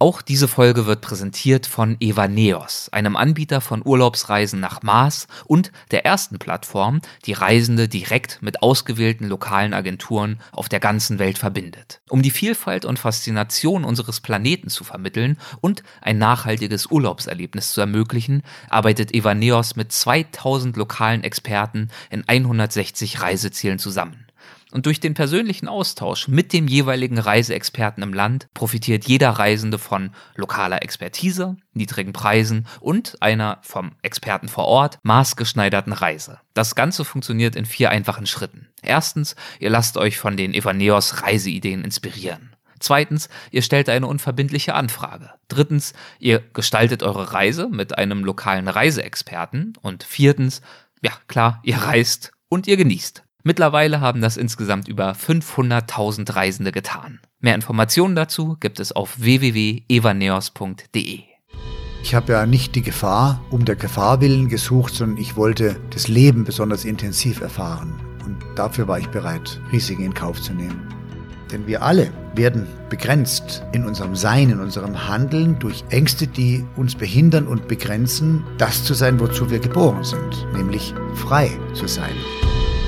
Auch diese Folge wird präsentiert von Evaneos, einem Anbieter von Urlaubsreisen nach Mars und der ersten Plattform, die Reisende direkt mit ausgewählten lokalen Agenturen auf der ganzen Welt verbindet. Um die Vielfalt und Faszination unseres Planeten zu vermitteln und ein nachhaltiges Urlaubserlebnis zu ermöglichen, arbeitet Evaneos mit 2000 lokalen Experten in 160 Reisezielen zusammen. Und durch den persönlichen Austausch mit dem jeweiligen Reiseexperten im Land profitiert jeder Reisende von lokaler Expertise, niedrigen Preisen und einer vom Experten vor Ort maßgeschneiderten Reise. Das Ganze funktioniert in vier einfachen Schritten. Erstens, ihr lasst euch von den Evaneos Reiseideen inspirieren. Zweitens, ihr stellt eine unverbindliche Anfrage. Drittens, ihr gestaltet eure Reise mit einem lokalen Reiseexperten. Und viertens, ja klar, ihr reist und ihr genießt. Mittlerweile haben das insgesamt über 500.000 Reisende getan. Mehr Informationen dazu gibt es auf www.evaneos.de. Ich habe ja nicht die Gefahr um der Gefahr willen gesucht, sondern ich wollte das Leben besonders intensiv erfahren. Und dafür war ich bereit, Risiken in Kauf zu nehmen. Denn wir alle werden begrenzt in unserem Sein, in unserem Handeln durch Ängste, die uns behindern und begrenzen, das zu sein, wozu wir geboren sind, nämlich frei zu sein.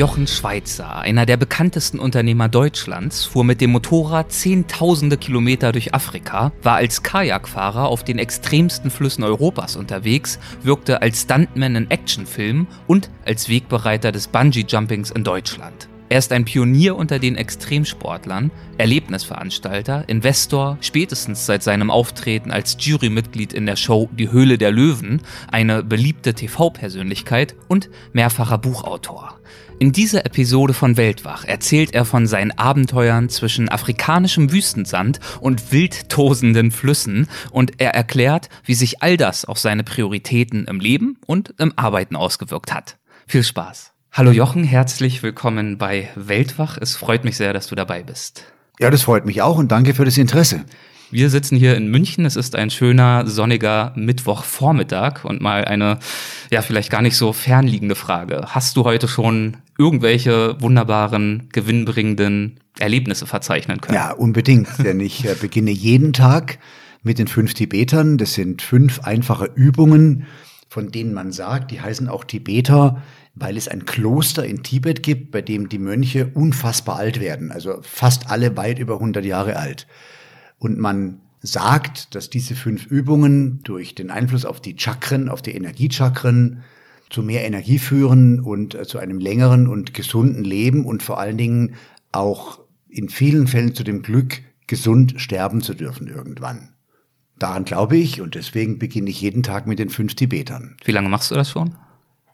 Jochen Schweizer, einer der bekanntesten Unternehmer Deutschlands, fuhr mit dem Motorrad zehntausende Kilometer durch Afrika, war als Kajakfahrer auf den extremsten Flüssen Europas unterwegs, wirkte als Stuntman in Actionfilmen und als Wegbereiter des Bungee-Jumpings in Deutschland. Er ist ein Pionier unter den Extremsportlern, Erlebnisveranstalter, Investor, spätestens seit seinem Auftreten als Jurymitglied in der Show Die Höhle der Löwen, eine beliebte TV-Persönlichkeit und mehrfacher Buchautor. In dieser Episode von Weltwach erzählt er von seinen Abenteuern zwischen afrikanischem Wüstensand und wild tosenden Flüssen und er erklärt, wie sich all das auf seine Prioritäten im Leben und im Arbeiten ausgewirkt hat. Viel Spaß. Hallo Jochen, herzlich willkommen bei Weltwach. Es freut mich sehr, dass du dabei bist. Ja, das freut mich auch und danke für das Interesse. Wir sitzen hier in München. Es ist ein schöner, sonniger Mittwochvormittag und mal eine, ja, vielleicht gar nicht so fernliegende Frage. Hast du heute schon irgendwelche wunderbaren, gewinnbringenden Erlebnisse verzeichnen können? Ja, unbedingt, denn ich äh, beginne jeden Tag mit den fünf Tibetern. Das sind fünf einfache Übungen, von denen man sagt, die heißen auch Tibeter, weil es ein Kloster in Tibet gibt, bei dem die Mönche unfassbar alt werden, also fast alle weit über 100 Jahre alt. Und man sagt, dass diese fünf Übungen durch den Einfluss auf die Chakren, auf die Energiechakren, zu mehr Energie führen und äh, zu einem längeren und gesunden Leben und vor allen Dingen auch in vielen Fällen zu dem Glück, gesund sterben zu dürfen irgendwann. Daran glaube ich und deswegen beginne ich jeden Tag mit den fünf Tibetern. Wie lange machst du das schon?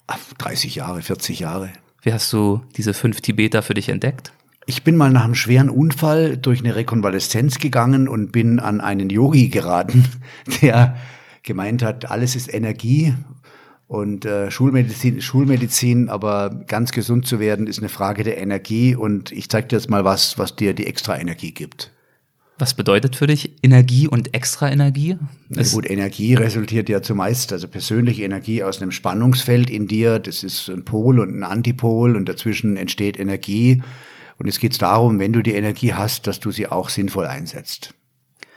Ach, 30 Jahre, 40 Jahre. Wie hast du diese fünf Tibeter für dich entdeckt? Ich bin mal nach einem schweren Unfall durch eine Rekonvaleszenz gegangen und bin an einen Yogi geraten, der gemeint hat, alles ist Energie und äh, Schulmedizin ist Schulmedizin, aber ganz gesund zu werden ist eine Frage der Energie und ich zeige dir jetzt mal was, was dir die extra Energie gibt. Was bedeutet für dich Energie und extra Energie? Ja, gut, Energie resultiert ja zumeist, also persönliche Energie aus einem Spannungsfeld in dir, das ist ein Pol und ein Antipol und dazwischen entsteht Energie und es geht darum, wenn du die Energie hast, dass du sie auch sinnvoll einsetzt.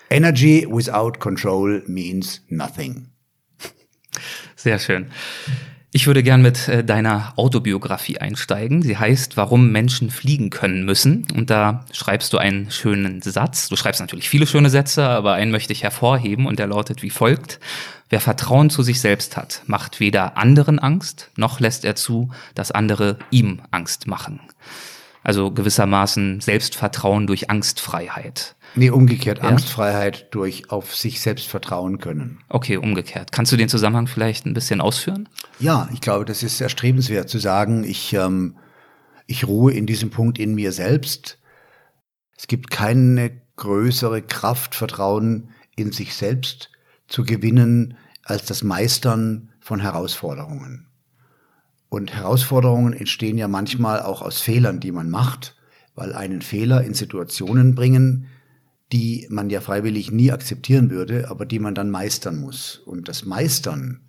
Energy without control means nothing. Sehr schön. Ich würde gern mit äh, deiner Autobiografie einsteigen. Sie heißt, warum Menschen fliegen können müssen. Und da schreibst du einen schönen Satz. Du schreibst natürlich viele schöne Sätze, aber einen möchte ich hervorheben und der lautet wie folgt. Wer Vertrauen zu sich selbst hat, macht weder anderen Angst, noch lässt er zu, dass andere ihm Angst machen. Also gewissermaßen Selbstvertrauen durch Angstfreiheit. Nee, umgekehrt. Ja? Angstfreiheit durch auf sich selbst vertrauen können. Okay, umgekehrt. Kannst du den Zusammenhang vielleicht ein bisschen ausführen? Ja, ich glaube, das ist erstrebenswert zu sagen, ich, ähm, ich ruhe in diesem Punkt in mir selbst. Es gibt keine größere Kraft, Vertrauen in sich selbst zu gewinnen als das Meistern von Herausforderungen. Und Herausforderungen entstehen ja manchmal auch aus Fehlern, die man macht, weil einen Fehler in Situationen bringen, die man ja freiwillig nie akzeptieren würde, aber die man dann meistern muss. Und das Meistern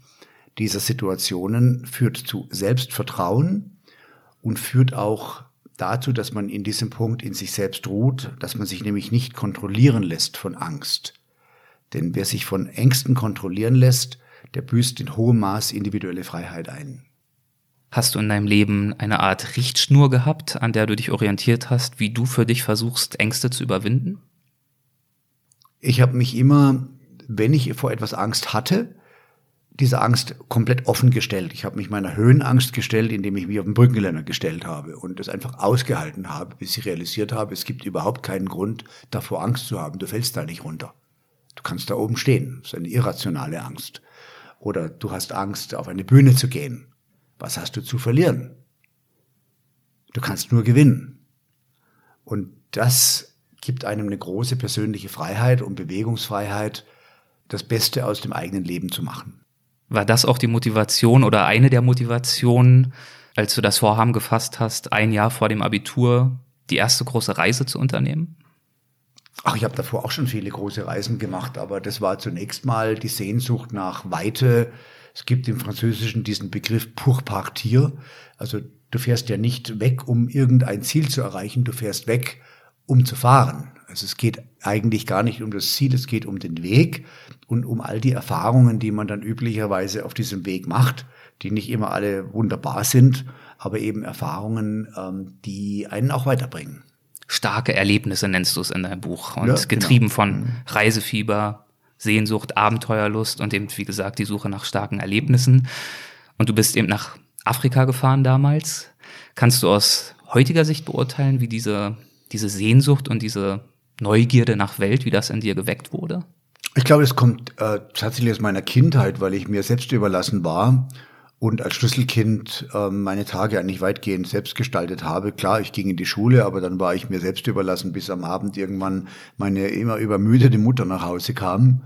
dieser Situationen führt zu Selbstvertrauen und führt auch dazu, dass man in diesem Punkt in sich selbst ruht, dass man sich nämlich nicht kontrollieren lässt von Angst. Denn wer sich von Ängsten kontrollieren lässt, der büßt in hohem Maß individuelle Freiheit ein. Hast du in deinem Leben eine Art Richtschnur gehabt, an der du dich orientiert hast, wie du für dich versuchst, Ängste zu überwinden? Ich habe mich immer, wenn ich vor etwas Angst hatte, diese Angst komplett offen gestellt. Ich habe mich meiner Höhenangst gestellt, indem ich mich auf den Brückengeländer gestellt habe und das einfach ausgehalten habe, bis ich realisiert habe, es gibt überhaupt keinen Grund, davor Angst zu haben. Du fällst da nicht runter. Du kannst da oben stehen. Das ist eine irrationale Angst. Oder du hast Angst, auf eine Bühne zu gehen. Was hast du zu verlieren? Du kannst nur gewinnen. Und das gibt einem eine große persönliche Freiheit und Bewegungsfreiheit, das Beste aus dem eigenen Leben zu machen. War das auch die Motivation oder eine der Motivationen, als du das Vorhaben gefasst hast, ein Jahr vor dem Abitur die erste große Reise zu unternehmen? Ach, ich habe davor auch schon viele große Reisen gemacht, aber das war zunächst mal die Sehnsucht nach Weite. Es gibt im Französischen diesen Begriff pour partir. Also du fährst ja nicht weg, um irgendein Ziel zu erreichen, du fährst weg, um zu fahren. Also es geht eigentlich gar nicht um das Ziel, es geht um den Weg und um all die Erfahrungen, die man dann üblicherweise auf diesem Weg macht, die nicht immer alle wunderbar sind, aber eben Erfahrungen, ähm, die einen auch weiterbringen. Starke Erlebnisse nennst du es in deinem Buch und ja, genau. getrieben genau. von mhm. Reisefieber, Sehnsucht, Abenteuerlust und eben, wie gesagt, die Suche nach starken Erlebnissen. Und du bist eben nach Afrika gefahren damals. Kannst du aus heutiger Sicht beurteilen, wie diese, diese Sehnsucht und diese Neugierde nach Welt, wie das in dir geweckt wurde? Ich glaube, es kommt äh, tatsächlich aus meiner Kindheit, weil ich mir selbst überlassen war und als Schlüsselkind äh, meine Tage eigentlich weitgehend selbst gestaltet habe. Klar, ich ging in die Schule, aber dann war ich mir selbst überlassen, bis am Abend irgendwann meine immer übermüdete Mutter nach Hause kam.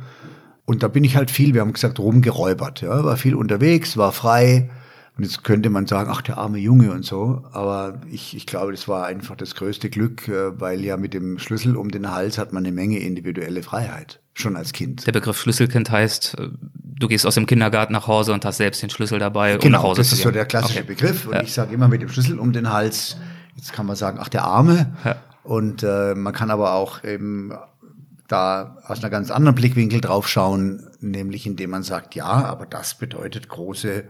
Und da bin ich halt viel, wir haben gesagt, rumgeräubert. Ja, war viel unterwegs, war frei und jetzt könnte man sagen, ach, der arme Junge und so. Aber ich, ich glaube, das war einfach das größte Glück, äh, weil ja mit dem Schlüssel um den Hals hat man eine Menge individuelle Freiheit. Schon als Kind. Der Begriff Schlüsselkind heißt, äh, du gehst aus dem Kindergarten nach Hause und hast selbst den Schlüssel dabei, um genau, nach Hause das zu gehen. Das ist so der klassische okay. Begriff. Und ja. ich sage immer mit dem Schlüssel um den Hals, jetzt kann man sagen, ach, der Arme. Ja. Und äh, man kann aber auch eben da aus einer ganz anderen Blickwinkel draufschauen, nämlich indem man sagt, ja, aber das bedeutet große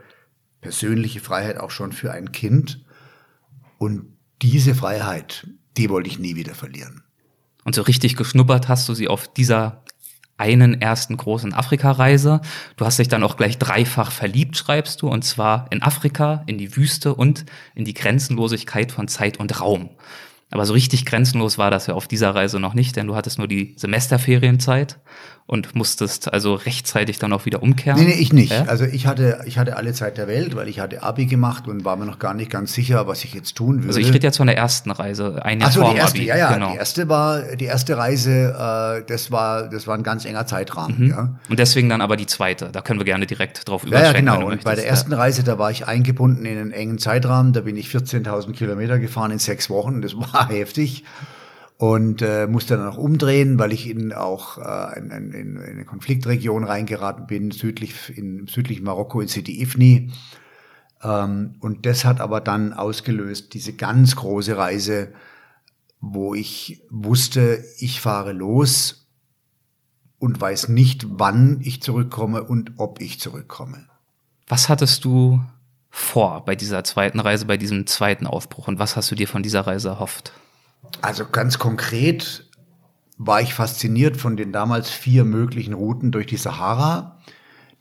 persönliche Freiheit auch schon für ein Kind. Und diese Freiheit, die wollte ich nie wieder verlieren. Und so richtig geschnuppert hast du sie auf dieser einen ersten großen Afrika-Reise. Du hast dich dann auch gleich dreifach verliebt, schreibst du, und zwar in Afrika, in die Wüste und in die Grenzenlosigkeit von Zeit und Raum. Aber so richtig grenzenlos war das ja auf dieser Reise noch nicht, denn du hattest nur die Semesterferienzeit und musstest also rechtzeitig dann auch wieder umkehren? Nee, nee, ich nicht. Ja? Also ich hatte, ich hatte alle Zeit der Welt, weil ich hatte Abi gemacht und war mir noch gar nicht ganz sicher, was ich jetzt tun würde. Also ich rede jetzt von der ersten Reise, ein Jahr Ach so, die erste, Abi. Ja, ja, genau. die erste war, die erste Reise, äh, das war, das war ein ganz enger Zeitrahmen. Mhm. Ja. Und deswegen dann aber die zweite, da können wir gerne direkt drauf überschreiten. Ja, ja genau. Und möchtest. bei der ersten Reise, da war ich eingebunden in einen engen Zeitrahmen, da bin ich 14.000 Kilometer gefahren in sechs Wochen, das war heftig und äh, musste dann auch umdrehen, weil ich in auch äh, in, in, in eine Konfliktregion reingeraten bin, südlich in südlichen Marokko in Sidi Ifni. Ähm, und das hat aber dann ausgelöst diese ganz große Reise, wo ich wusste, ich fahre los und weiß nicht, wann ich zurückkomme und ob ich zurückkomme. Was hattest du vor bei dieser zweiten Reise, bei diesem zweiten Aufbruch und was hast du dir von dieser Reise erhofft? Also ganz konkret war ich fasziniert von den damals vier möglichen Routen durch die Sahara,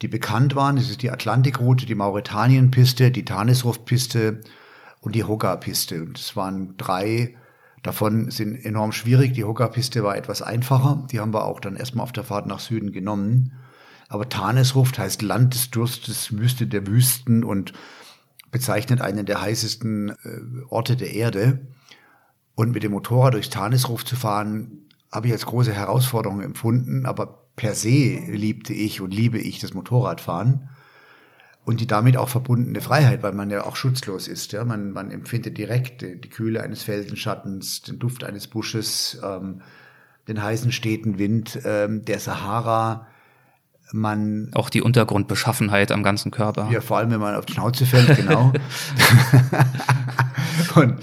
die bekannt waren. Das ist die Atlantikroute, die Mauretanien-Piste, die Tanisruf-Piste und die Hoga-Piste. Und es waren drei davon sind enorm schwierig. Die Hoga-Piste war etwas einfacher. Die haben wir auch dann erstmal auf der Fahrt nach Süden genommen. Aber Tanesruft heißt Land des Durstes, Wüste der Wüsten und bezeichnet einen der heißesten äh, Orte der Erde. Und mit dem Motorrad durchs Tanisruf zu fahren, habe ich als große Herausforderung empfunden. Aber per se liebte ich und liebe ich das Motorradfahren und die damit auch verbundene Freiheit, weil man ja auch schutzlos ist. Ja? Man, man empfindet direkt die, die Kühle eines Felsenschattens, den Duft eines Busches, ähm, den heißen steten Wind ähm, der Sahara. Man auch die Untergrundbeschaffenheit am ganzen Körper. Ja, vor allem wenn man auf die Schnauze fällt, genau. und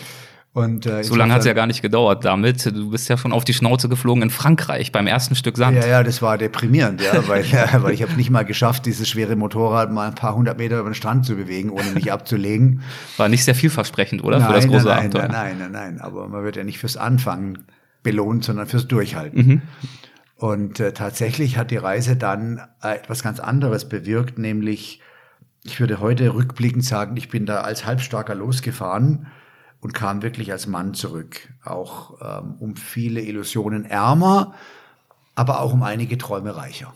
und, äh, so lange hat es ja gar nicht gedauert damit. Du bist ja schon auf die Schnauze geflogen in Frankreich beim ersten Stück Sand. Ja, ja, das war deprimierend, ja, weil, ja, weil ich habe nicht mal geschafft, dieses schwere Motorrad mal ein paar hundert Meter über den Strand zu bewegen, ohne mich abzulegen. War nicht sehr vielversprechend, oder? Nein, Für das große nein, Abenteuer. Nein, nein, nein, nein. Aber man wird ja nicht fürs Anfangen belohnt, sondern fürs Durchhalten. Mhm. Und äh, tatsächlich hat die Reise dann äh, etwas ganz anderes bewirkt, nämlich ich würde heute rückblickend sagen, ich bin da als Halbstarker losgefahren und kam wirklich als Mann zurück. Auch ähm, um viele Illusionen ärmer, aber auch um einige Träume reicher.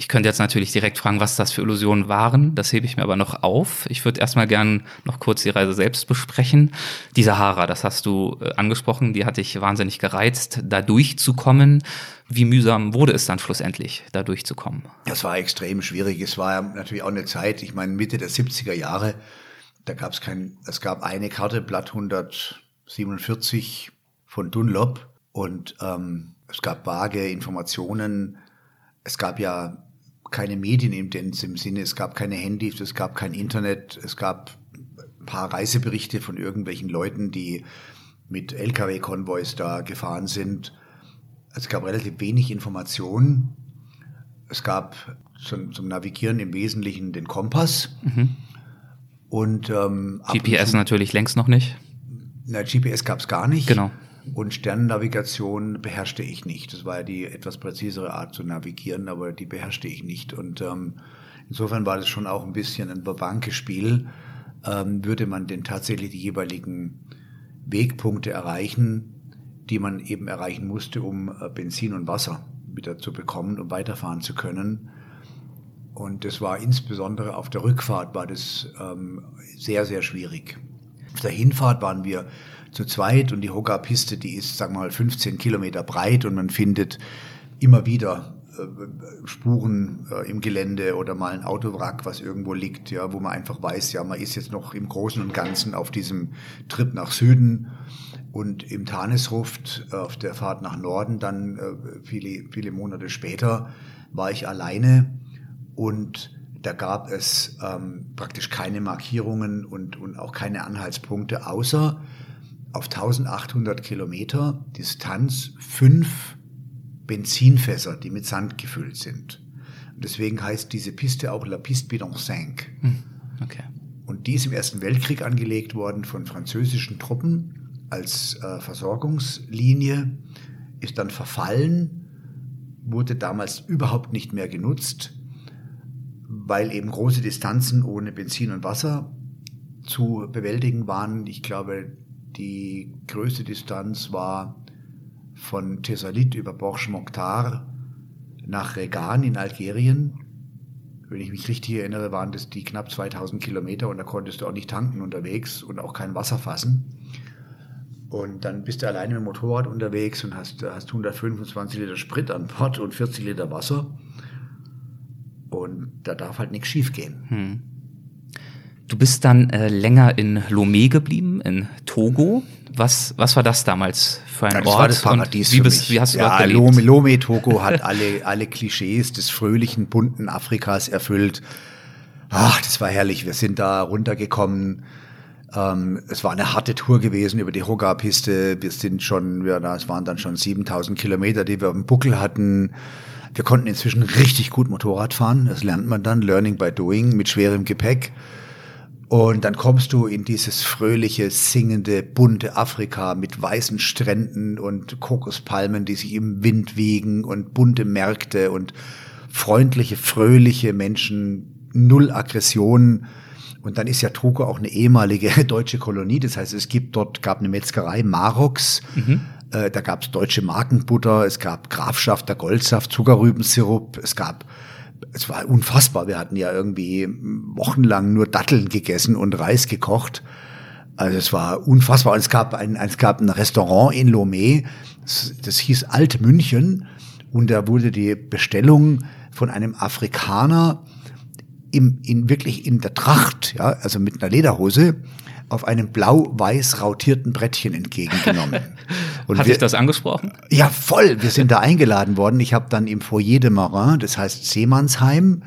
Ich könnte jetzt natürlich direkt fragen, was das für Illusionen waren. Das hebe ich mir aber noch auf. Ich würde erstmal gern noch kurz die Reise selbst besprechen. Die Sahara, das hast du äh, angesprochen, die hat dich wahnsinnig gereizt, da durchzukommen. Wie mühsam wurde es dann schlussendlich, da durchzukommen? Das war extrem schwierig. Es war natürlich auch eine Zeit, ich meine Mitte der 70er Jahre, da gab es kein, es gab eine Karte, Blatt 147 von Dunlop und ähm, es gab vage Informationen. Es gab ja keine Medien im, im Sinne, es gab keine Handys, es gab kein Internet, es gab ein paar Reiseberichte von irgendwelchen Leuten, die mit Lkw-Konvois da gefahren sind. Es gab relativ wenig Informationen. Es gab zum, zum Navigieren im Wesentlichen den Kompass. Mhm. Und ähm, GPS natürlich längst noch nicht. Na, GPS gab es gar nicht. Genau. Und Sternennavigation beherrschte ich nicht. Das war ja die etwas präzisere Art zu navigieren, aber die beherrschte ich nicht. Und ähm, insofern war das schon auch ein bisschen ein Babanke-Spiel. Ähm, würde man denn tatsächlich die jeweiligen Wegpunkte erreichen, die man eben erreichen musste, um äh, Benzin und Wasser wieder zu bekommen, um weiterfahren zu können. Und das war insbesondere auf der Rückfahrt war das ähm, sehr, sehr schwierig. Auf der Hinfahrt waren wir zu zweit und die Hoga-Piste, die ist, sagen wir mal, 15 Kilometer breit und man findet immer wieder äh, Spuren äh, im Gelände oder mal ein Autowrack, was irgendwo liegt, ja, wo man einfach weiß, ja, man ist jetzt noch im Großen und Ganzen auf diesem Trip nach Süden und im Tanesruft äh, auf der Fahrt nach Norden dann viele, viele Monate später war ich alleine und da gab es ähm, praktisch keine Markierungen und, und auch keine Anhaltspunkte, außer auf 1800 Kilometer Distanz fünf Benzinfässer, die mit Sand gefüllt sind. Und deswegen heißt diese Piste auch La Piste Bidon 5. Hm, okay. Und die ist im Ersten Weltkrieg angelegt worden von französischen Truppen als äh, Versorgungslinie, ist dann verfallen, wurde damals überhaupt nicht mehr genutzt weil eben große Distanzen ohne Benzin und Wasser zu bewältigen waren. Ich glaube, die größte Distanz war von Thessalit über Borsch Mokhtar nach Regan in Algerien. Wenn ich mich richtig erinnere, waren das die knapp 2000 Kilometer und da konntest du auch nicht tanken unterwegs und auch kein Wasser fassen. Und dann bist du alleine mit dem Motorrad unterwegs und hast, hast 125 Liter Sprit an Bord und 40 Liter Wasser. Und da darf halt nichts schiefgehen. Hm. Du bist dann äh, länger in Lomé geblieben, in Togo. Was, was war das damals für ein ja, das Ort? war das Paradies wie, bist, wie hast du ja, Lomé, Lomé, Togo hat alle, alle Klischees des fröhlichen, bunten Afrikas erfüllt. Ach, das war herrlich. Wir sind da runtergekommen. Ähm, es war eine harte Tour gewesen über die Hoga-Piste. Wir sind schon, ja, es waren dann schon 7000 Kilometer, die wir auf dem Buckel hatten. Wir konnten inzwischen richtig gut Motorrad fahren. Das lernt man dann, Learning by Doing, mit schwerem Gepäck. Und dann kommst du in dieses fröhliche, singende, bunte Afrika mit weißen Stränden und Kokospalmen, die sich im Wind wiegen und bunte Märkte und freundliche, fröhliche Menschen, null Aggression. Und dann ist ja Togo auch eine ehemalige deutsche Kolonie. Das heißt, es gibt dort, gab eine Metzgerei, Marox. Mhm. Äh, da gab es deutsche Markenbutter, es gab Grafschafter Goldsaft, Zuckerrübensirup, es gab es war unfassbar. Wir hatten ja irgendwie wochenlang nur Datteln gegessen und Reis gekocht. Also es war unfassbar. Und es gab ein, es gab ein Restaurant in Lomé, das, das hieß Alt München. Und da wurde die Bestellung von einem Afrikaner im, in wirklich in der Tracht, ja, also mit einer Lederhose, auf einem blau-weiß rautierten Brettchen entgegengenommen. Und Hat wir, dich das angesprochen? Ja, voll. Wir sind da eingeladen worden. Ich habe dann im Foyer de Marin, das heißt Seemannsheim,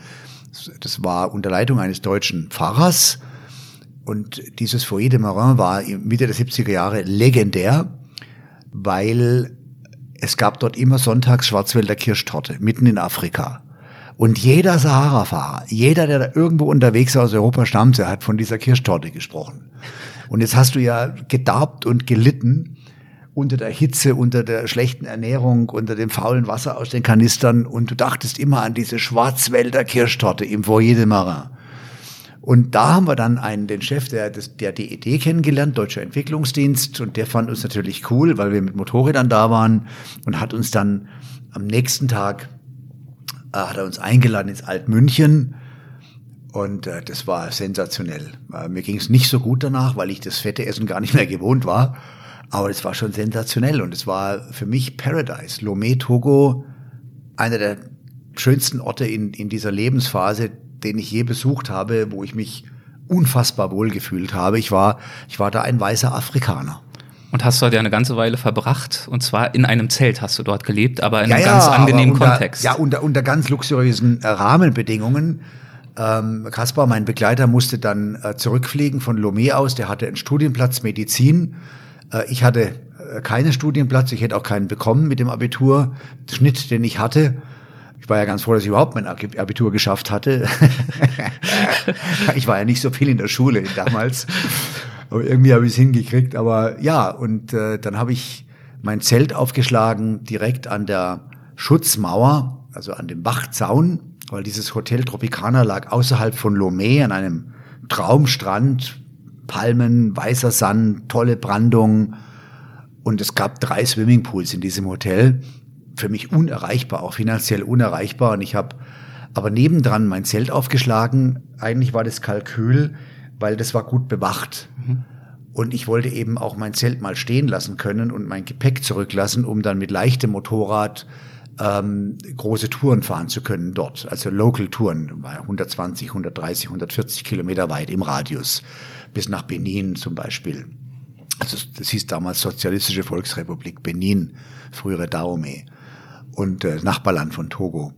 das war unter Leitung eines deutschen Pfarrers. Und dieses Foyer de Marin war Mitte der 70er Jahre legendär, weil es gab dort immer sonntags Schwarzwälder Kirschtorte, mitten in Afrika. Und jeder Sahara-Fahrer, jeder, der da irgendwo unterwegs aus Europa stammte, hat von dieser Kirschtorte gesprochen. Und jetzt hast du ja gedarbt und gelitten unter der Hitze, unter der schlechten Ernährung, unter dem faulen Wasser aus den Kanistern und du dachtest immer an diese Schwarzwälder Kirschtorte im Foyer de Marin. Und da haben wir dann einen, den Chef der, der DED kennengelernt, Deutscher Entwicklungsdienst, und der fand uns natürlich cool, weil wir mit Motorrädern da waren und hat uns dann am nächsten Tag hat er uns eingeladen ins Altmünchen und äh, das war sensationell. Äh, mir ging es nicht so gut danach, weil ich das fette Essen gar nicht mehr gewohnt war. Aber es war schon sensationell und es war für mich Paradise. Lomé, Togo, einer der schönsten Orte in, in dieser Lebensphase, den ich je besucht habe, wo ich mich unfassbar wohl gefühlt habe. Ich war, ich war da ein weißer Afrikaner. Und hast dort ja eine ganze Weile verbracht. Und zwar in einem Zelt hast du dort gelebt, aber in ja, einem ganz angenehmen unter, Kontext. Ja, unter, unter ganz luxuriösen äh, Rahmenbedingungen. Ähm, Kaspar, mein Begleiter, musste dann äh, zurückfliegen von Lomé aus. Der hatte einen Studienplatz Medizin. Äh, ich hatte äh, keinen Studienplatz. Ich hätte auch keinen bekommen mit dem Abiturschnitt, den ich hatte. Ich war ja ganz froh, dass ich überhaupt mein Abitur geschafft hatte. ich war ja nicht so viel in der Schule damals. Aber irgendwie habe ich es hingekriegt. Aber ja, und äh, dann habe ich mein Zelt aufgeschlagen direkt an der Schutzmauer, also an dem Wachzaun, weil dieses Hotel Tropicana lag außerhalb von Lomé an einem Traumstrand, Palmen, weißer Sand, tolle Brandung. Und es gab drei Swimmingpools in diesem Hotel. Für mich unerreichbar, auch finanziell unerreichbar. Und ich habe aber nebendran mein Zelt aufgeschlagen. Eigentlich war das Kalkül, weil das war gut bewacht. Mhm. Und ich wollte eben auch mein Zelt mal stehen lassen können und mein Gepäck zurücklassen, um dann mit leichtem Motorrad ähm, große Touren fahren zu können dort. Also Local Touren, 120, 130, 140 Kilometer weit im Radius, bis nach Benin zum Beispiel. Also das hieß damals Sozialistische Volksrepublik Benin, frühere Dahomey und äh, Nachbarland von Togo.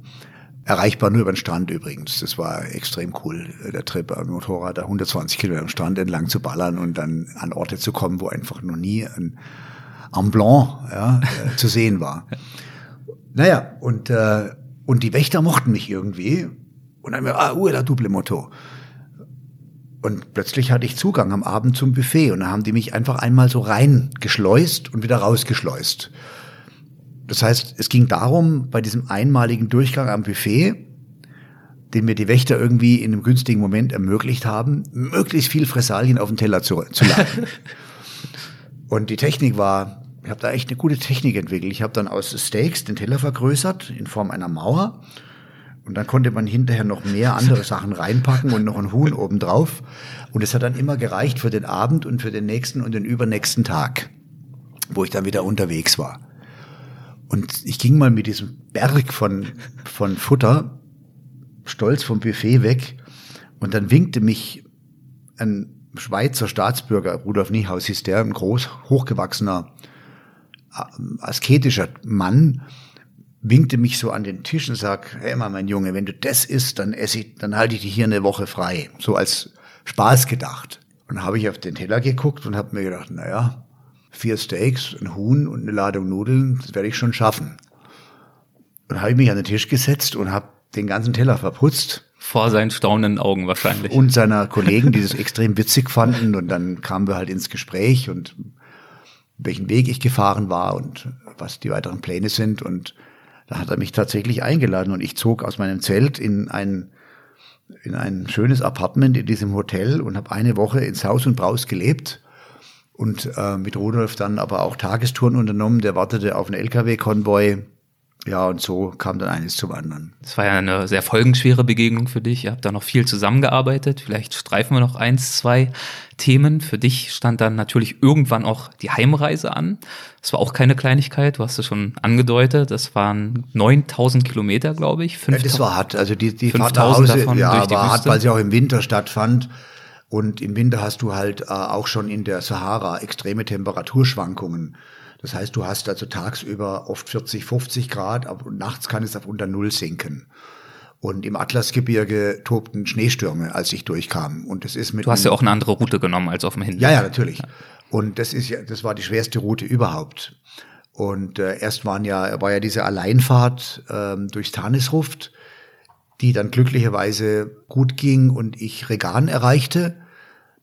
Erreichbar nur über den Strand übrigens. Das war extrem cool, der Trip am Motorrad, da 120 Kilometer am Strand entlang zu ballern und dann an Orte zu kommen, wo einfach noch nie ein en blanc ja, äh, zu sehen war. Naja, und, äh, und die Wächter mochten mich irgendwie. Und dann mir, ah, la double Motto. Und plötzlich hatte ich Zugang am Abend zum Buffet und dann haben die mich einfach einmal so reingeschleust und wieder rausgeschleust. Das heißt, es ging darum, bei diesem einmaligen Durchgang am Buffet, den mir die Wächter irgendwie in einem günstigen Moment ermöglicht haben, möglichst viel Fressalien auf den Teller zu, zu laden. und die Technik war, ich habe da echt eine gute Technik entwickelt. Ich habe dann aus Steaks den Teller vergrößert in Form einer Mauer. Und dann konnte man hinterher noch mehr andere Sachen reinpacken und noch ein Huhn obendrauf. Und es hat dann immer gereicht für den Abend und für den nächsten und den übernächsten Tag, wo ich dann wieder unterwegs war. Und ich ging mal mit diesem Berg von, von Futter stolz vom Buffet weg und dann winkte mich ein Schweizer Staatsbürger, Rudolf Niehaus hieß der, ein groß, hochgewachsener, äh, asketischer Mann, winkte mich so an den Tisch und sagt, hey mal, mein Junge, wenn du das isst, dann esse ich, dann halte ich dich hier eine Woche frei. So als Spaß gedacht. Und habe ich auf den Teller geguckt und habe mir gedacht, naja, vier Steaks, ein Huhn und eine Ladung Nudeln, das werde ich schon schaffen. Und habe ich mich an den Tisch gesetzt und habe den ganzen Teller verputzt. Vor seinen staunenden Augen wahrscheinlich. Und seiner Kollegen, die das extrem witzig fanden. Und dann kamen wir halt ins Gespräch und welchen Weg ich gefahren war und was die weiteren Pläne sind. Und da hat er mich tatsächlich eingeladen und ich zog aus meinem Zelt in ein, in ein schönes Apartment in diesem Hotel und habe eine Woche ins Haus und Braus gelebt und äh, mit Rudolf dann aber auch Tagestouren unternommen. Der wartete auf einen LKW-Konvoi Ja, und so kam dann eines zum anderen. Das war ja eine sehr folgenschwere Begegnung für dich. Ihr habt da noch viel zusammengearbeitet. Vielleicht streifen wir noch eins, zwei Themen. Für dich stand dann natürlich irgendwann auch die Heimreise an. Das war auch keine Kleinigkeit. Du hast es schon angedeutet. Das waren 9000 Kilometer, glaube ich. Ja, das war hart. Also die, die Fahrt nach Hause ja, war hart, weil sie auch im Winter stattfand. Und im Winter hast du halt äh, auch schon in der Sahara extreme Temperaturschwankungen. Das heißt, du hast also tagsüber oft 40, 50 Grad, aber nachts kann es auf unter Null sinken. Und im Atlasgebirge tobten Schneestürme, als ich durchkam. Und das ist mit. Du hast ja auch eine andere Route genommen als auf dem Hinweg. Ja, ja, natürlich. Und das ist ja, das war die schwerste Route überhaupt. Und äh, erst waren ja, war ja diese Alleinfahrt ähm, durchs Tanisruft, die dann glücklicherweise gut ging und ich Regan erreichte.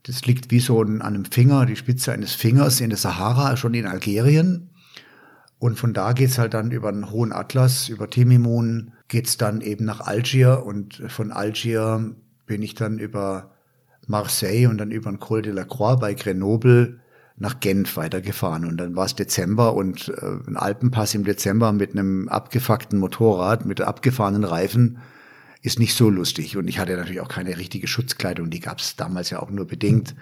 Das liegt wie so an einem Finger, die Spitze eines Fingers in der Sahara, schon in Algerien. Und von da geht's halt dann über den Hohen Atlas, über Timimun, geht's dann eben nach Algier. Und von Algier bin ich dann über Marseille und dann über den Col de la Croix bei Grenoble nach Genf weitergefahren. Und dann war es Dezember und äh, ein Alpenpass im Dezember mit einem abgefuckten Motorrad, mit abgefahrenen Reifen ist nicht so lustig. Und ich hatte natürlich auch keine richtige Schutzkleidung, die gab es damals ja auch nur bedingt.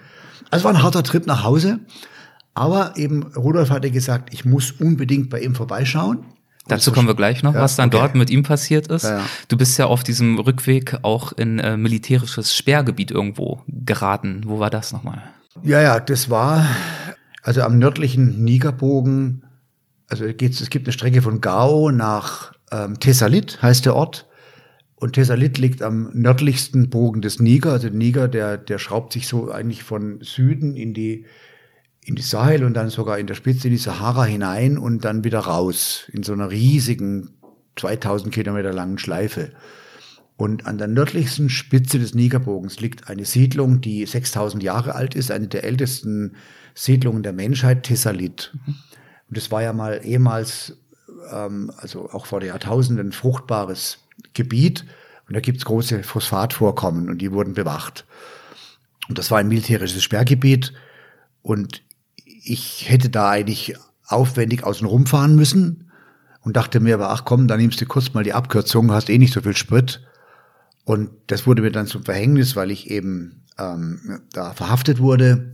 Also war ein harter Trip nach Hause. Aber eben Rudolf hatte gesagt, ich muss unbedingt bei ihm vorbeischauen. Dazu kommen wir gleich noch, ja, was dann okay. dort mit ihm passiert ist. Ja, ja. Du bist ja auf diesem Rückweg auch in äh, militärisches Sperrgebiet irgendwo geraten. Wo war das nochmal? Ja, ja, das war also am nördlichen Nigerbogen. Also geht's, es gibt eine Strecke von Gao nach ähm, Thessalit, heißt der Ort. Und Thessalit liegt am nördlichsten Bogen des Niger. Also der Niger, der, der schraubt sich so eigentlich von Süden in die, in die Sahel und dann sogar in der Spitze in die Sahara hinein und dann wieder raus in so einer riesigen 2000 Kilometer langen Schleife. Und an der nördlichsten Spitze des Nigerbogens liegt eine Siedlung, die 6000 Jahre alt ist, eine der ältesten Siedlungen der Menschheit, Thessalit. Und das war ja mal ehemals, ähm, also auch vor Jahrtausenden, fruchtbares Gebiet und da gibt's große Phosphatvorkommen und die wurden bewacht. Und das war ein militärisches Sperrgebiet und ich hätte da eigentlich aufwendig außen rumfahren müssen und dachte mir aber, ach komm, dann nimmst du kurz mal die Abkürzung, hast eh nicht so viel Sprit. Und das wurde mir dann zum Verhängnis, weil ich eben ähm, da verhaftet wurde.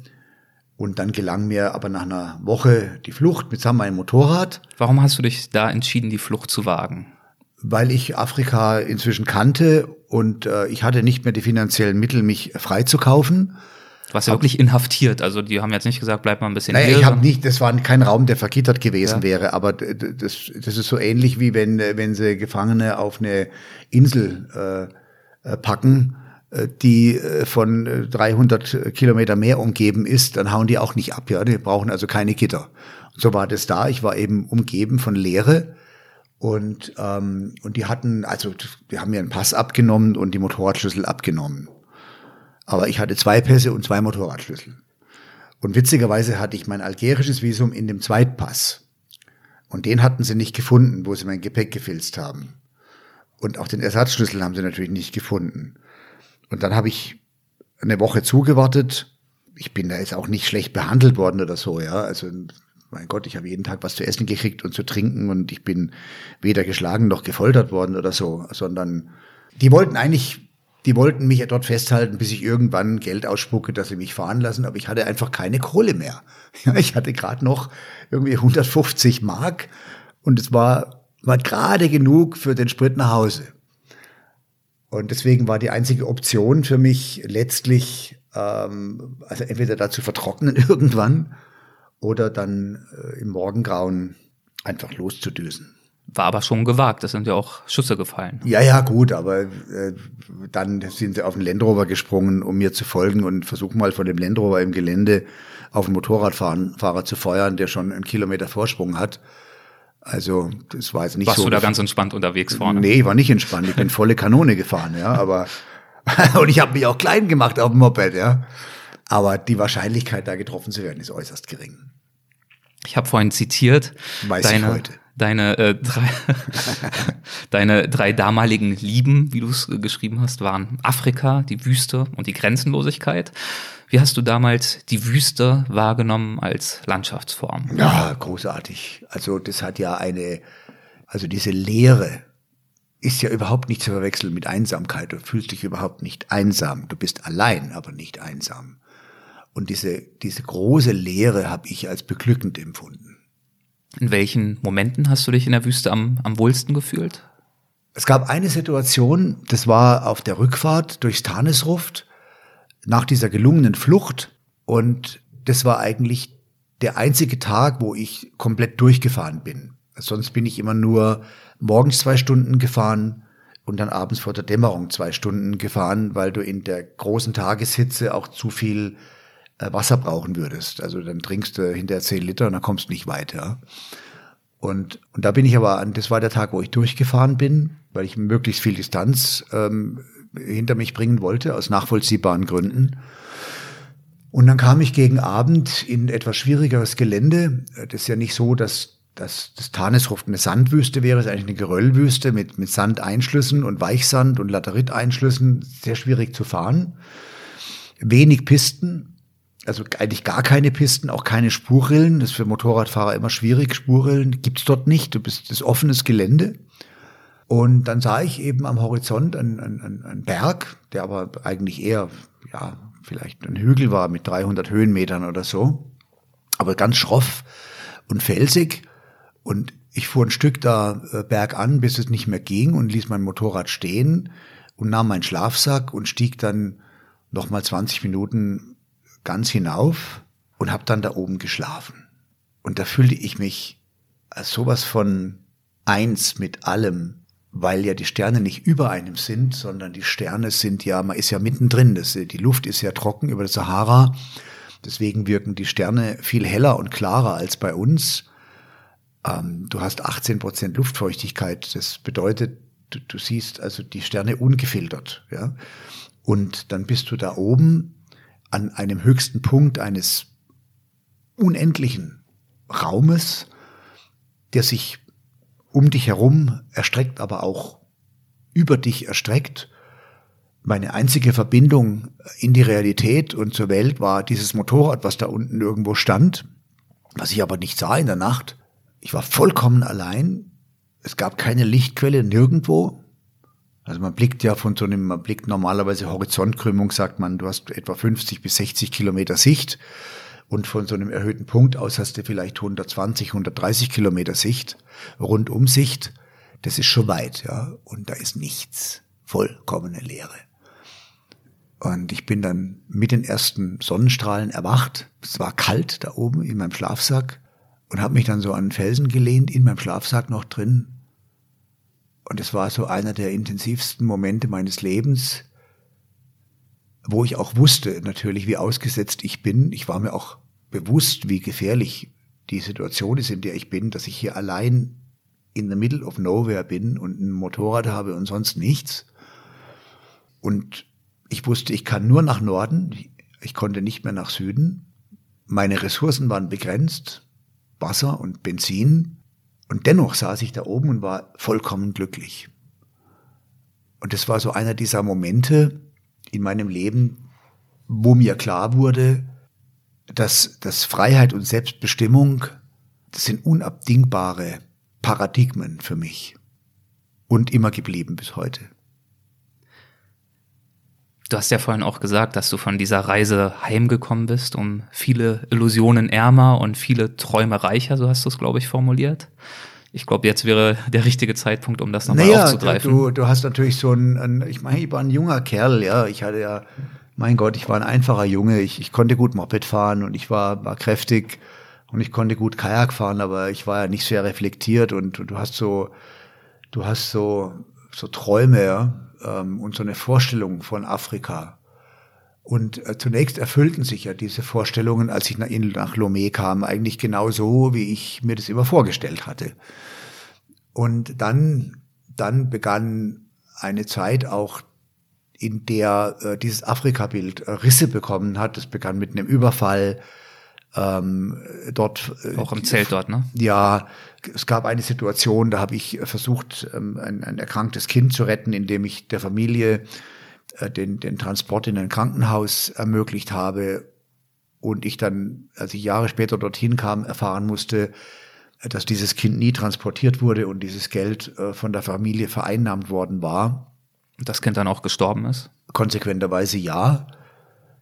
Und dann gelang mir aber nach einer Woche die Flucht mitsamt meinem Motorrad. Warum hast du dich da entschieden, die Flucht zu wagen? Weil ich Afrika inzwischen kannte und äh, ich hatte nicht mehr die finanziellen Mittel, mich freizukaufen. Du warst ja wirklich inhaftiert, also die haben jetzt nicht gesagt, bleib mal ein bisschen naja, hier. Ich habe nicht, das war kein Raum, der vergittert gewesen ja. wäre, aber das, das ist so ähnlich wie wenn, wenn sie Gefangene auf eine Insel äh, äh packen, äh, die äh, von 300 Kilometer mehr umgeben ist, dann hauen die auch nicht ab, ja, die brauchen also keine Gitter. Und so war das da, ich war eben umgeben von Leere und, ähm, und die hatten, also die haben mir einen Pass abgenommen und die Motorradschlüssel abgenommen. Aber ich hatte zwei Pässe und zwei Motorradschlüssel. Und witzigerweise hatte ich mein algerisches Visum in dem Zweitpass. Und den hatten sie nicht gefunden, wo sie mein Gepäck gefilzt haben. Und auch den Ersatzschlüssel haben sie natürlich nicht gefunden. Und dann habe ich eine Woche zugewartet. Ich bin da jetzt auch nicht schlecht behandelt worden oder so, ja. Also mein Gott, ich habe jeden Tag was zu essen gekriegt und zu trinken und ich bin weder geschlagen noch gefoltert worden oder so, sondern die wollten eigentlich, die wollten mich ja dort festhalten, bis ich irgendwann Geld ausspucke, dass sie mich fahren lassen, aber ich hatte einfach keine Kohle mehr. Ja, ich hatte gerade noch irgendwie 150 Mark und es war, war gerade genug für den Sprit nach Hause. Und deswegen war die einzige Option für mich letztlich, ähm, also entweder dazu vertrocknen irgendwann oder dann äh, im Morgengrauen einfach loszudüsen. War aber schon gewagt, es sind ja auch Schüsse gefallen. Ja, ja, gut, aber äh, dann sind sie auf den Landrover gesprungen, um mir zu folgen und versuchen mal von dem Landrover im Gelände auf einen Motorradfahrer zu feuern, der schon einen Kilometer Vorsprung hat. Also das war jetzt nicht Warst so. Warst du da ganz entspannt unterwegs vorne? Nee, ich war nicht entspannt. Ich bin volle Kanone gefahren, ja, aber und ich habe mich auch klein gemacht auf dem Moped, ja. Aber die Wahrscheinlichkeit, da getroffen zu werden, ist äußerst gering. Ich habe vorhin zitiert. Weiß deine, ich heute. Deine, äh, drei, deine drei damaligen Lieben, wie du es geschrieben hast, waren Afrika, die Wüste und die Grenzenlosigkeit. Wie hast du damals die Wüste wahrgenommen als Landschaftsform? Ja, großartig. Also das hat ja eine Also diese Leere ist ja überhaupt nicht zu verwechseln mit Einsamkeit. Du fühlst dich überhaupt nicht einsam. Du bist allein, aber nicht einsam. Und diese, diese große Leere habe ich als beglückend empfunden. In welchen Momenten hast du dich in der Wüste am, am wohlsten gefühlt? Es gab eine Situation, das war auf der Rückfahrt durchs Tanesruft nach dieser gelungenen Flucht und das war eigentlich der einzige Tag, wo ich komplett durchgefahren bin. Sonst bin ich immer nur morgens zwei Stunden gefahren und dann abends vor der Dämmerung zwei Stunden gefahren, weil du in der großen Tageshitze auch zu viel Wasser brauchen würdest. Also dann trinkst du hinterher zehn Liter und dann kommst du nicht weiter. Und, und da bin ich aber, das war der Tag, wo ich durchgefahren bin, weil ich möglichst viel Distanz ähm, hinter mich bringen wollte, aus nachvollziehbaren Gründen. Und dann kam ich gegen Abend in etwas schwierigeres Gelände. Das ist ja nicht so, dass, dass das Tanesruft eine Sandwüste wäre, es ist eigentlich eine Geröllwüste mit, mit Sandeinschlüssen und Weichsand und Lateriteinschlüssen, sehr schwierig zu fahren. Wenig Pisten, also eigentlich gar keine Pisten, auch keine Spurrillen. Das ist für Motorradfahrer immer schwierig. Spurrillen gibt's dort nicht. Du bist das offenes Gelände. Und dann sah ich eben am Horizont einen, einen, einen Berg, der aber eigentlich eher, ja, vielleicht ein Hügel war mit 300 Höhenmetern oder so. Aber ganz schroff und felsig. Und ich fuhr ein Stück da äh, bergan, bis es nicht mehr ging und ließ mein Motorrad stehen und nahm meinen Schlafsack und stieg dann nochmal 20 Minuten ganz hinauf und habe dann da oben geschlafen. Und da fühlte ich mich als sowas von eins mit allem, weil ja die Sterne nicht über einem sind, sondern die Sterne sind ja, man ist ja mittendrin. Das, die Luft ist ja trocken über der Sahara. Deswegen wirken die Sterne viel heller und klarer als bei uns. Ähm, du hast 18 Prozent Luftfeuchtigkeit. Das bedeutet, du, du siehst also die Sterne ungefiltert. Ja? Und dann bist du da oben an einem höchsten Punkt eines unendlichen Raumes, der sich um dich herum erstreckt, aber auch über dich erstreckt. Meine einzige Verbindung in die Realität und zur Welt war dieses Motorrad, was da unten irgendwo stand, was ich aber nicht sah in der Nacht. Ich war vollkommen allein. Es gab keine Lichtquelle nirgendwo. Also man blickt ja von so einem, man blickt normalerweise Horizontkrümmung, sagt man, du hast etwa 50 bis 60 Kilometer Sicht und von so einem erhöhten Punkt aus hast du vielleicht 120, 130 Kilometer Sicht, Rundumsicht. Das ist schon weit, ja. Und da ist nichts. Vollkommene Leere. Und ich bin dann mit den ersten Sonnenstrahlen erwacht. Es war kalt da oben in meinem Schlafsack und habe mich dann so an den Felsen gelehnt, in meinem Schlafsack noch drin und es war so einer der intensivsten Momente meines Lebens, wo ich auch wusste natürlich, wie ausgesetzt ich bin. Ich war mir auch bewusst, wie gefährlich die Situation ist, in der ich bin, dass ich hier allein in the middle of nowhere bin und ein Motorrad habe und sonst nichts. Und ich wusste, ich kann nur nach Norden, ich konnte nicht mehr nach Süden. Meine Ressourcen waren begrenzt, Wasser und Benzin. Und dennoch saß ich da oben und war vollkommen glücklich. Und das war so einer dieser Momente in meinem Leben, wo mir klar wurde, dass, dass Freiheit und Selbstbestimmung, das sind unabdingbare Paradigmen für mich. Und immer geblieben bis heute. Du hast ja vorhin auch gesagt, dass du von dieser Reise heimgekommen bist, um viele Illusionen ärmer und viele Träume reicher, so hast du es, glaube ich, formuliert. Ich glaube, jetzt wäre der richtige Zeitpunkt, um das nochmal naja, aufzugreifen. Du, du hast natürlich so ein, ein, ich meine, ich war ein junger Kerl, ja. Ich hatte ja, mein Gott, ich war ein einfacher Junge. Ich, ich konnte gut Moped fahren und ich war, war kräftig und ich konnte gut Kajak fahren, aber ich war ja nicht sehr reflektiert und, und du hast so, du hast so, so Träume, ja ähm, und so eine Vorstellung von Afrika. Und äh, zunächst erfüllten sich ja diese Vorstellungen, als ich nach, nach Lomé kam, eigentlich genau so, wie ich mir das immer vorgestellt hatte. Und dann, dann begann eine Zeit auch, in der äh, dieses Afrika-Bild äh, Risse bekommen hat. Es begann mit einem Überfall ähm, dort. Äh, Auch im Zelt dort, ne? Ja, es gab eine Situation, da habe ich versucht, ähm, ein, ein erkranktes Kind zu retten, indem ich der Familie äh, den, den Transport in ein Krankenhaus ermöglicht habe und ich dann, als ich Jahre später dorthin kam, erfahren musste, dass dieses Kind nie transportiert wurde und dieses Geld äh, von der Familie vereinnahmt worden war. Das Kind dann auch gestorben ist? Konsequenterweise ja.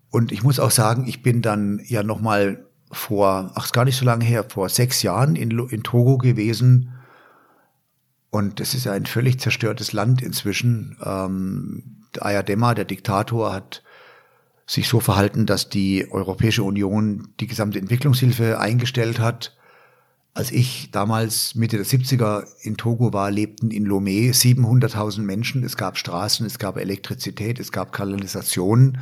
Und ich muss auch sagen, ich bin dann ja nochmal vor, ach, ist gar nicht so lange her, vor sechs Jahren in, in Togo gewesen. Und das ist ein völlig zerstörtes Land inzwischen. Ähm, Ayadema, der Diktator, hat sich so verhalten, dass die Europäische Union die gesamte Entwicklungshilfe eingestellt hat. Als ich damals Mitte der 70er in Togo war, lebten in Lomé 700.000 Menschen. Es gab Straßen, es gab Elektrizität, es gab Kanalisation.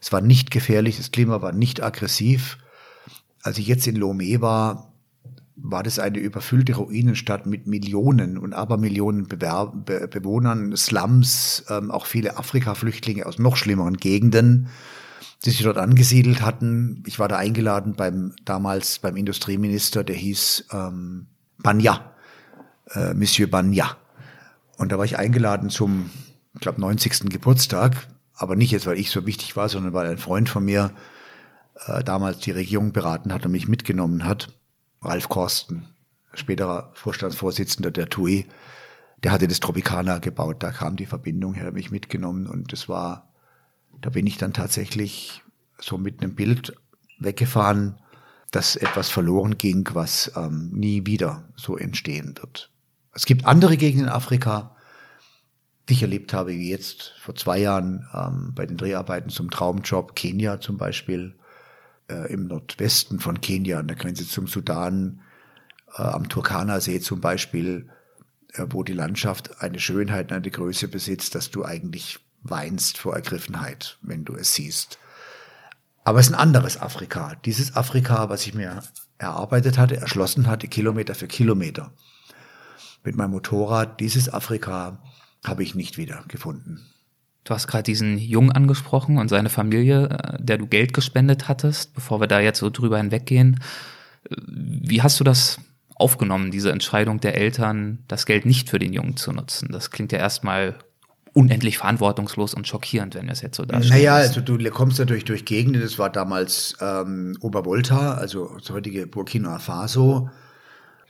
Es war nicht gefährlich, das Klima war nicht aggressiv. Als ich jetzt in Lomé war, war das eine überfüllte Ruinenstadt mit Millionen und Abermillionen Bewerb Be Bewohnern, Slums, ähm, auch viele Afrika-Flüchtlinge aus noch schlimmeren Gegenden die sich dort angesiedelt hatten. Ich war da eingeladen beim damals beim Industrieminister, der hieß ähm, Banya, äh, Monsieur Banya. Und da war ich eingeladen zum, ich glaube, 90. Geburtstag, aber nicht jetzt, weil ich so wichtig war, sondern weil ein Freund von mir äh, damals die Regierung beraten hat und mich mitgenommen hat. Ralf Korsten, späterer Vorstandsvorsitzender der TUI, der hatte das Tropicana gebaut, da kam die Verbindung her, mich mitgenommen und das war da bin ich dann tatsächlich so mit einem Bild weggefahren, dass etwas verloren ging, was ähm, nie wieder so entstehen wird. Es gibt andere Gegenden in Afrika, die ich erlebt habe, wie jetzt vor zwei Jahren ähm, bei den Dreharbeiten zum Traumjob, Kenia zum Beispiel, äh, im Nordwesten von Kenia, an der Grenze zum Sudan, äh, am Turkana-See zum Beispiel, äh, wo die Landschaft eine Schönheit und eine Größe besitzt, dass du eigentlich weinst vor Ergriffenheit, wenn du es siehst. Aber es ist ein anderes Afrika. Dieses Afrika, was ich mir erarbeitet hatte, erschlossen hatte, Kilometer für Kilometer. Mit meinem Motorrad, dieses Afrika habe ich nicht wieder gefunden. Du hast gerade diesen Jungen angesprochen und seine Familie, äh, der du Geld gespendet hattest, bevor wir da jetzt so drüber hinweggehen. Wie hast du das aufgenommen, diese Entscheidung der Eltern, das Geld nicht für den Jungen zu nutzen? Das klingt ja erstmal unendlich verantwortungslos und schockierend, wenn es jetzt so darstellt. Naja, also du kommst natürlich durch Gegenden, das war damals ähm, Obervolta, also das heutige Burkina Faso.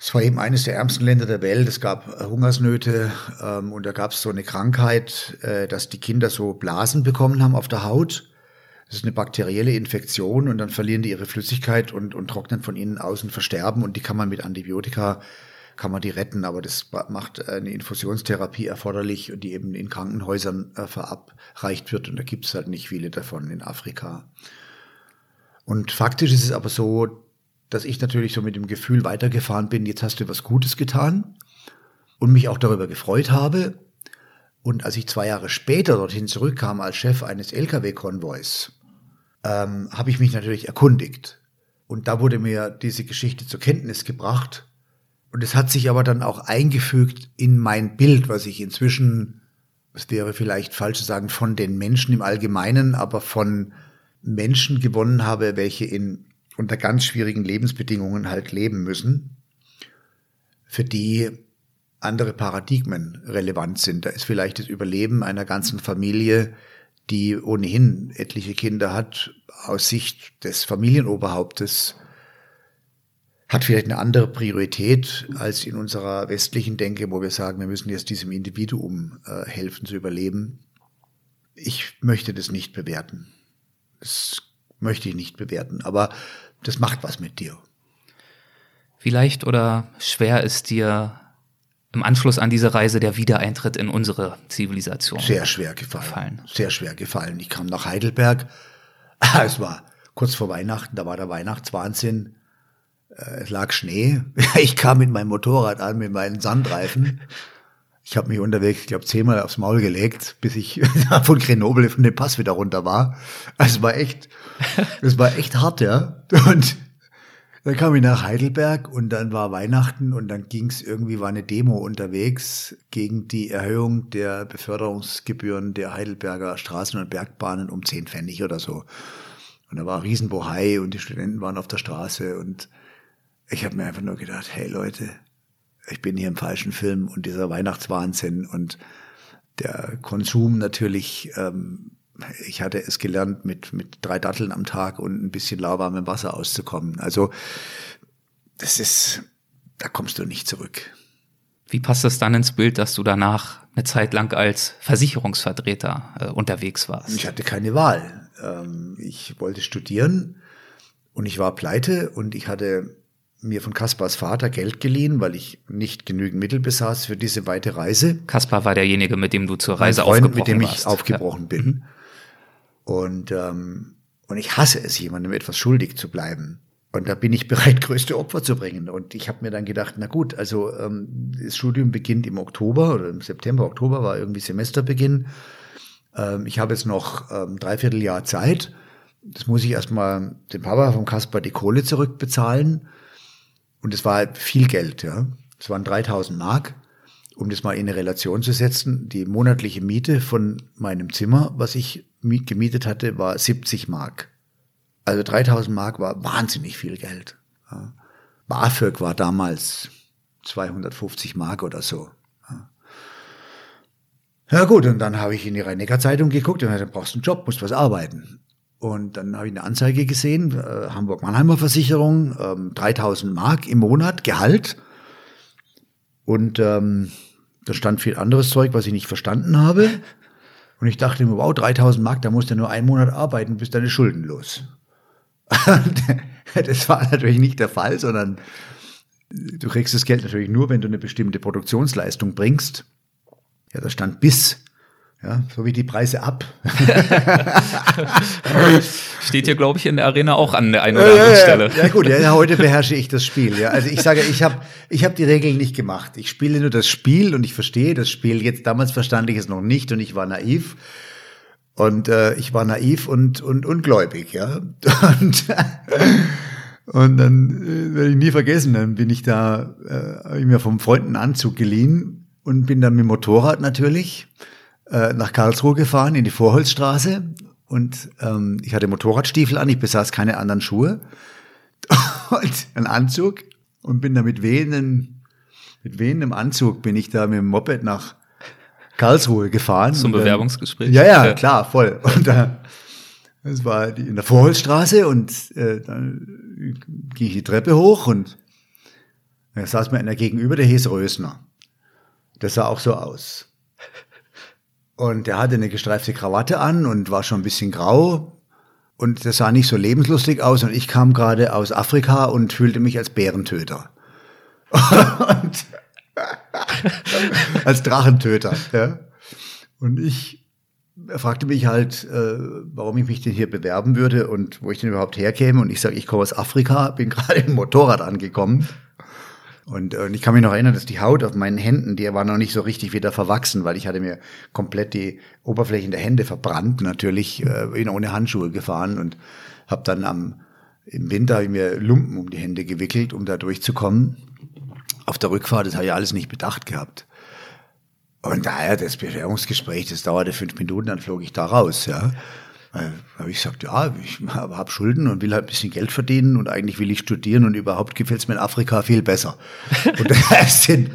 Es war eben eines der ärmsten Länder der Welt. Es gab äh, Hungersnöte ähm, und da gab es so eine Krankheit, äh, dass die Kinder so Blasen bekommen haben auf der Haut. Das ist eine bakterielle Infektion und dann verlieren die ihre Flüssigkeit und, und trocknen von innen aus und versterben und die kann man mit Antibiotika kann man die retten, aber das macht eine Infusionstherapie erforderlich, die eben in Krankenhäusern äh, verabreicht wird und da gibt es halt nicht viele davon in Afrika. Und faktisch ist es aber so, dass ich natürlich so mit dem Gefühl weitergefahren bin, jetzt hast du was Gutes getan und mich auch darüber gefreut habe. Und als ich zwei Jahre später dorthin zurückkam als Chef eines Lkw-Konvois, ähm, habe ich mich natürlich erkundigt. Und da wurde mir diese Geschichte zur Kenntnis gebracht und es hat sich aber dann auch eingefügt in mein Bild, was ich inzwischen, es wäre vielleicht falsch zu sagen, von den Menschen im Allgemeinen, aber von Menschen gewonnen habe, welche in unter ganz schwierigen Lebensbedingungen halt leben müssen, für die andere Paradigmen relevant sind. Da ist vielleicht das Überleben einer ganzen Familie, die ohnehin etliche Kinder hat, aus Sicht des Familienoberhauptes hat vielleicht eine andere Priorität als in unserer westlichen Denke, wo wir sagen, wir müssen jetzt diesem Individuum äh, helfen zu überleben. Ich möchte das nicht bewerten. Das möchte ich nicht bewerten, aber das macht was mit dir. Wie leicht oder schwer ist dir im Anschluss an diese Reise der Wiedereintritt in unsere Zivilisation? Sehr schwer gefallen. gefallen. Sehr schwer gefallen. Ich kam nach Heidelberg. Es war kurz vor Weihnachten, da war der Weihnachtswahnsinn es lag Schnee. Ich kam mit meinem Motorrad an, mit meinen Sandreifen. Ich habe mich unterwegs, ich glaube, zehnmal aufs Maul gelegt, bis ich von Grenoble von dem Pass wieder runter war. Also es war echt, es war echt hart, ja. Und dann kam ich nach Heidelberg und dann war Weihnachten und dann ging es irgendwie, war eine Demo unterwegs gegen die Erhöhung der Beförderungsgebühren der Heidelberger Straßen und Bergbahnen um zehn Pfennig oder so. Und da war Riesenbohai und die Studenten waren auf der Straße und ich habe mir einfach nur gedacht, hey Leute, ich bin hier im falschen Film und dieser Weihnachtswahnsinn und der Konsum natürlich, ähm, ich hatte es gelernt, mit, mit drei Datteln am Tag und ein bisschen lauwarmem Wasser auszukommen. Also das ist, da kommst du nicht zurück. Wie passt es dann ins Bild, dass du danach eine Zeit lang als Versicherungsvertreter äh, unterwegs warst? Ich hatte keine Wahl. Ähm, ich wollte studieren und ich war pleite und ich hatte mir von Kaspars Vater Geld geliehen, weil ich nicht genügend Mittel besaß für diese weite Reise. Kaspar war derjenige, mit dem du zur Reise Freund, aufgebrochen mit dem ich warst. aufgebrochen bin. Mhm. Und, ähm, und ich hasse es, jemandem etwas schuldig zu bleiben. Und da bin ich bereit, größte Opfer zu bringen. Und ich habe mir dann gedacht, na gut, also ähm, das Studium beginnt im Oktober oder im September, Oktober war irgendwie Semesterbeginn. Ähm, ich habe jetzt noch ähm, dreiviertel Jahr Zeit. Das muss ich erstmal dem Papa von Kaspar die Kohle zurückbezahlen. Und es war viel Geld, ja. Es waren 3000 Mark. Um das mal in eine Relation zu setzen, die monatliche Miete von meinem Zimmer, was ich gemietet hatte, war 70 Mark. Also 3000 Mark war wahnsinnig viel Geld. Ja. BAföG war damals 250 Mark oder so. Ja. ja gut, und dann habe ich in die Rhein-Neckar-Zeitung geguckt und du brauchst einen Job, musst was arbeiten. Und dann habe ich eine Anzeige gesehen, äh, Hamburg-Mannheimer Versicherung, ähm, 3000 Mark im Monat, Gehalt. Und ähm, da stand viel anderes Zeug, was ich nicht verstanden habe. Und ich dachte mir, wow, 3000 Mark, da musst du nur einen Monat arbeiten, bist deine Schulden los. das war natürlich nicht der Fall, sondern du kriegst das Geld natürlich nur, wenn du eine bestimmte Produktionsleistung bringst. Ja, da stand bis. Ja, so wie die Preise ab. Steht hier, glaube ich, in der Arena auch an der einen oder anderen Stelle. Ja, gut, ja, heute beherrsche ich das Spiel. Ja. Also ich sage, ich habe ich hab die Regeln nicht gemacht. Ich spiele nur das Spiel und ich verstehe das Spiel. Jetzt damals verstand ich es noch nicht und ich war naiv. Und äh, ich war naiv und, und ungläubig, ja. Und, und dann äh, werde ich nie vergessen, dann bin ich da, äh, habe ich mir vom Freund einen Anzug geliehen und bin dann mit dem Motorrad natürlich äh, nach Karlsruhe gefahren, in die Vorholzstraße. Und ähm, ich hatte Motorradstiefel an, ich besaß keine anderen Schuhe. und einen Anzug und bin da mit wehenden, mit wehendem Anzug bin ich da mit dem Moped nach Karlsruhe gefahren. Zum dann- Bewerbungsgespräch. Ja, ja, klar, voll. Und da, das war in der Vorholzstraße und äh, dann ging ich die Treppe hoch und da saß mir einer gegenüber, der hieß Rösner. Der sah auch so aus. Und der hatte eine gestreifte Krawatte an und war schon ein bisschen grau. Und der sah nicht so lebenslustig aus. Und ich kam gerade aus Afrika und fühlte mich als Bärentöter. und als Drachentöter. Ja. Und ich er fragte mich halt, äh, warum ich mich denn hier bewerben würde und wo ich denn überhaupt herkäme. Und ich sage, ich komme aus Afrika, bin gerade im Motorrad angekommen. Und, äh, und ich kann mich noch erinnern, dass die Haut auf meinen Händen, die war noch nicht so richtig wieder verwachsen, weil ich hatte mir komplett die Oberflächen der Hände verbrannt, natürlich äh, ohne Handschuhe gefahren und habe dann am im Winter hab ich mir Lumpen um die Hände gewickelt, um da durchzukommen. Auf der Rückfahrt, das habe ich alles nicht bedacht gehabt. Und daher das Bewerbungsgespräch, das dauerte fünf Minuten, dann flog ich da raus, ja. Weil habe ich gesagt, ja, ich habe hab Schulden und will halt ein bisschen Geld verdienen und eigentlich will ich studieren und überhaupt gefällt es mir in Afrika viel besser. Und das sind,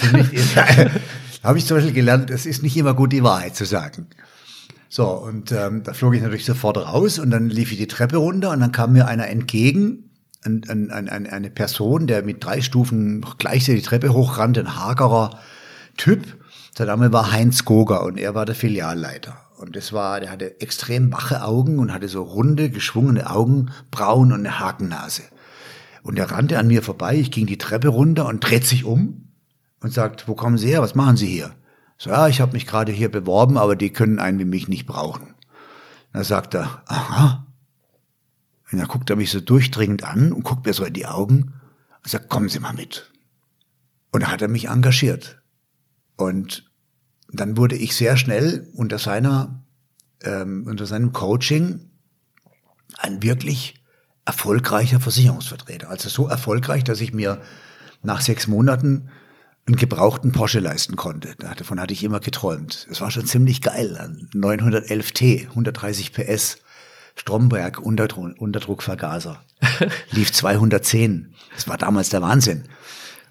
sind nicht, habe ich zum Beispiel gelernt, es ist nicht immer gut, die Wahrheit zu sagen. So, und ähm, da flog ich natürlich sofort raus und dann lief ich die Treppe runter und dann kam mir einer entgegen, ein, ein, ein- eine Person, der mit drei Stufen gleichzeitig die Treppe hochrannte, ein hagerer Typ. Sein Name war Heinz Goger und er war der Filialleiter. Und das war, der hatte extrem wache Augen und hatte so runde, geschwungene Augenbrauen und eine Hakennase. Und er rannte an mir vorbei, ich ging die Treppe runter und dreht sich um und sagt, wo kommen Sie her, was machen Sie hier? So, ja, ich habe mich gerade hier beworben, aber die können einen wie mich nicht brauchen. Da sagt er, aha. Und dann guckt er mich so durchdringend an und guckt mir so in die Augen und sagt, kommen Sie mal mit. Und da hat er mich engagiert. Und dann wurde ich sehr schnell unter seiner, ähm, unter seinem Coaching ein wirklich erfolgreicher Versicherungsvertreter. Also so erfolgreich, dass ich mir nach sechs Monaten einen gebrauchten Porsche leisten konnte. Davon hatte ich immer geträumt. Es war schon ziemlich geil. Ein 911T, 130 PS, Stromberg, Unterdruck, Unterdruckvergaser. Lief 210. Das war damals der Wahnsinn.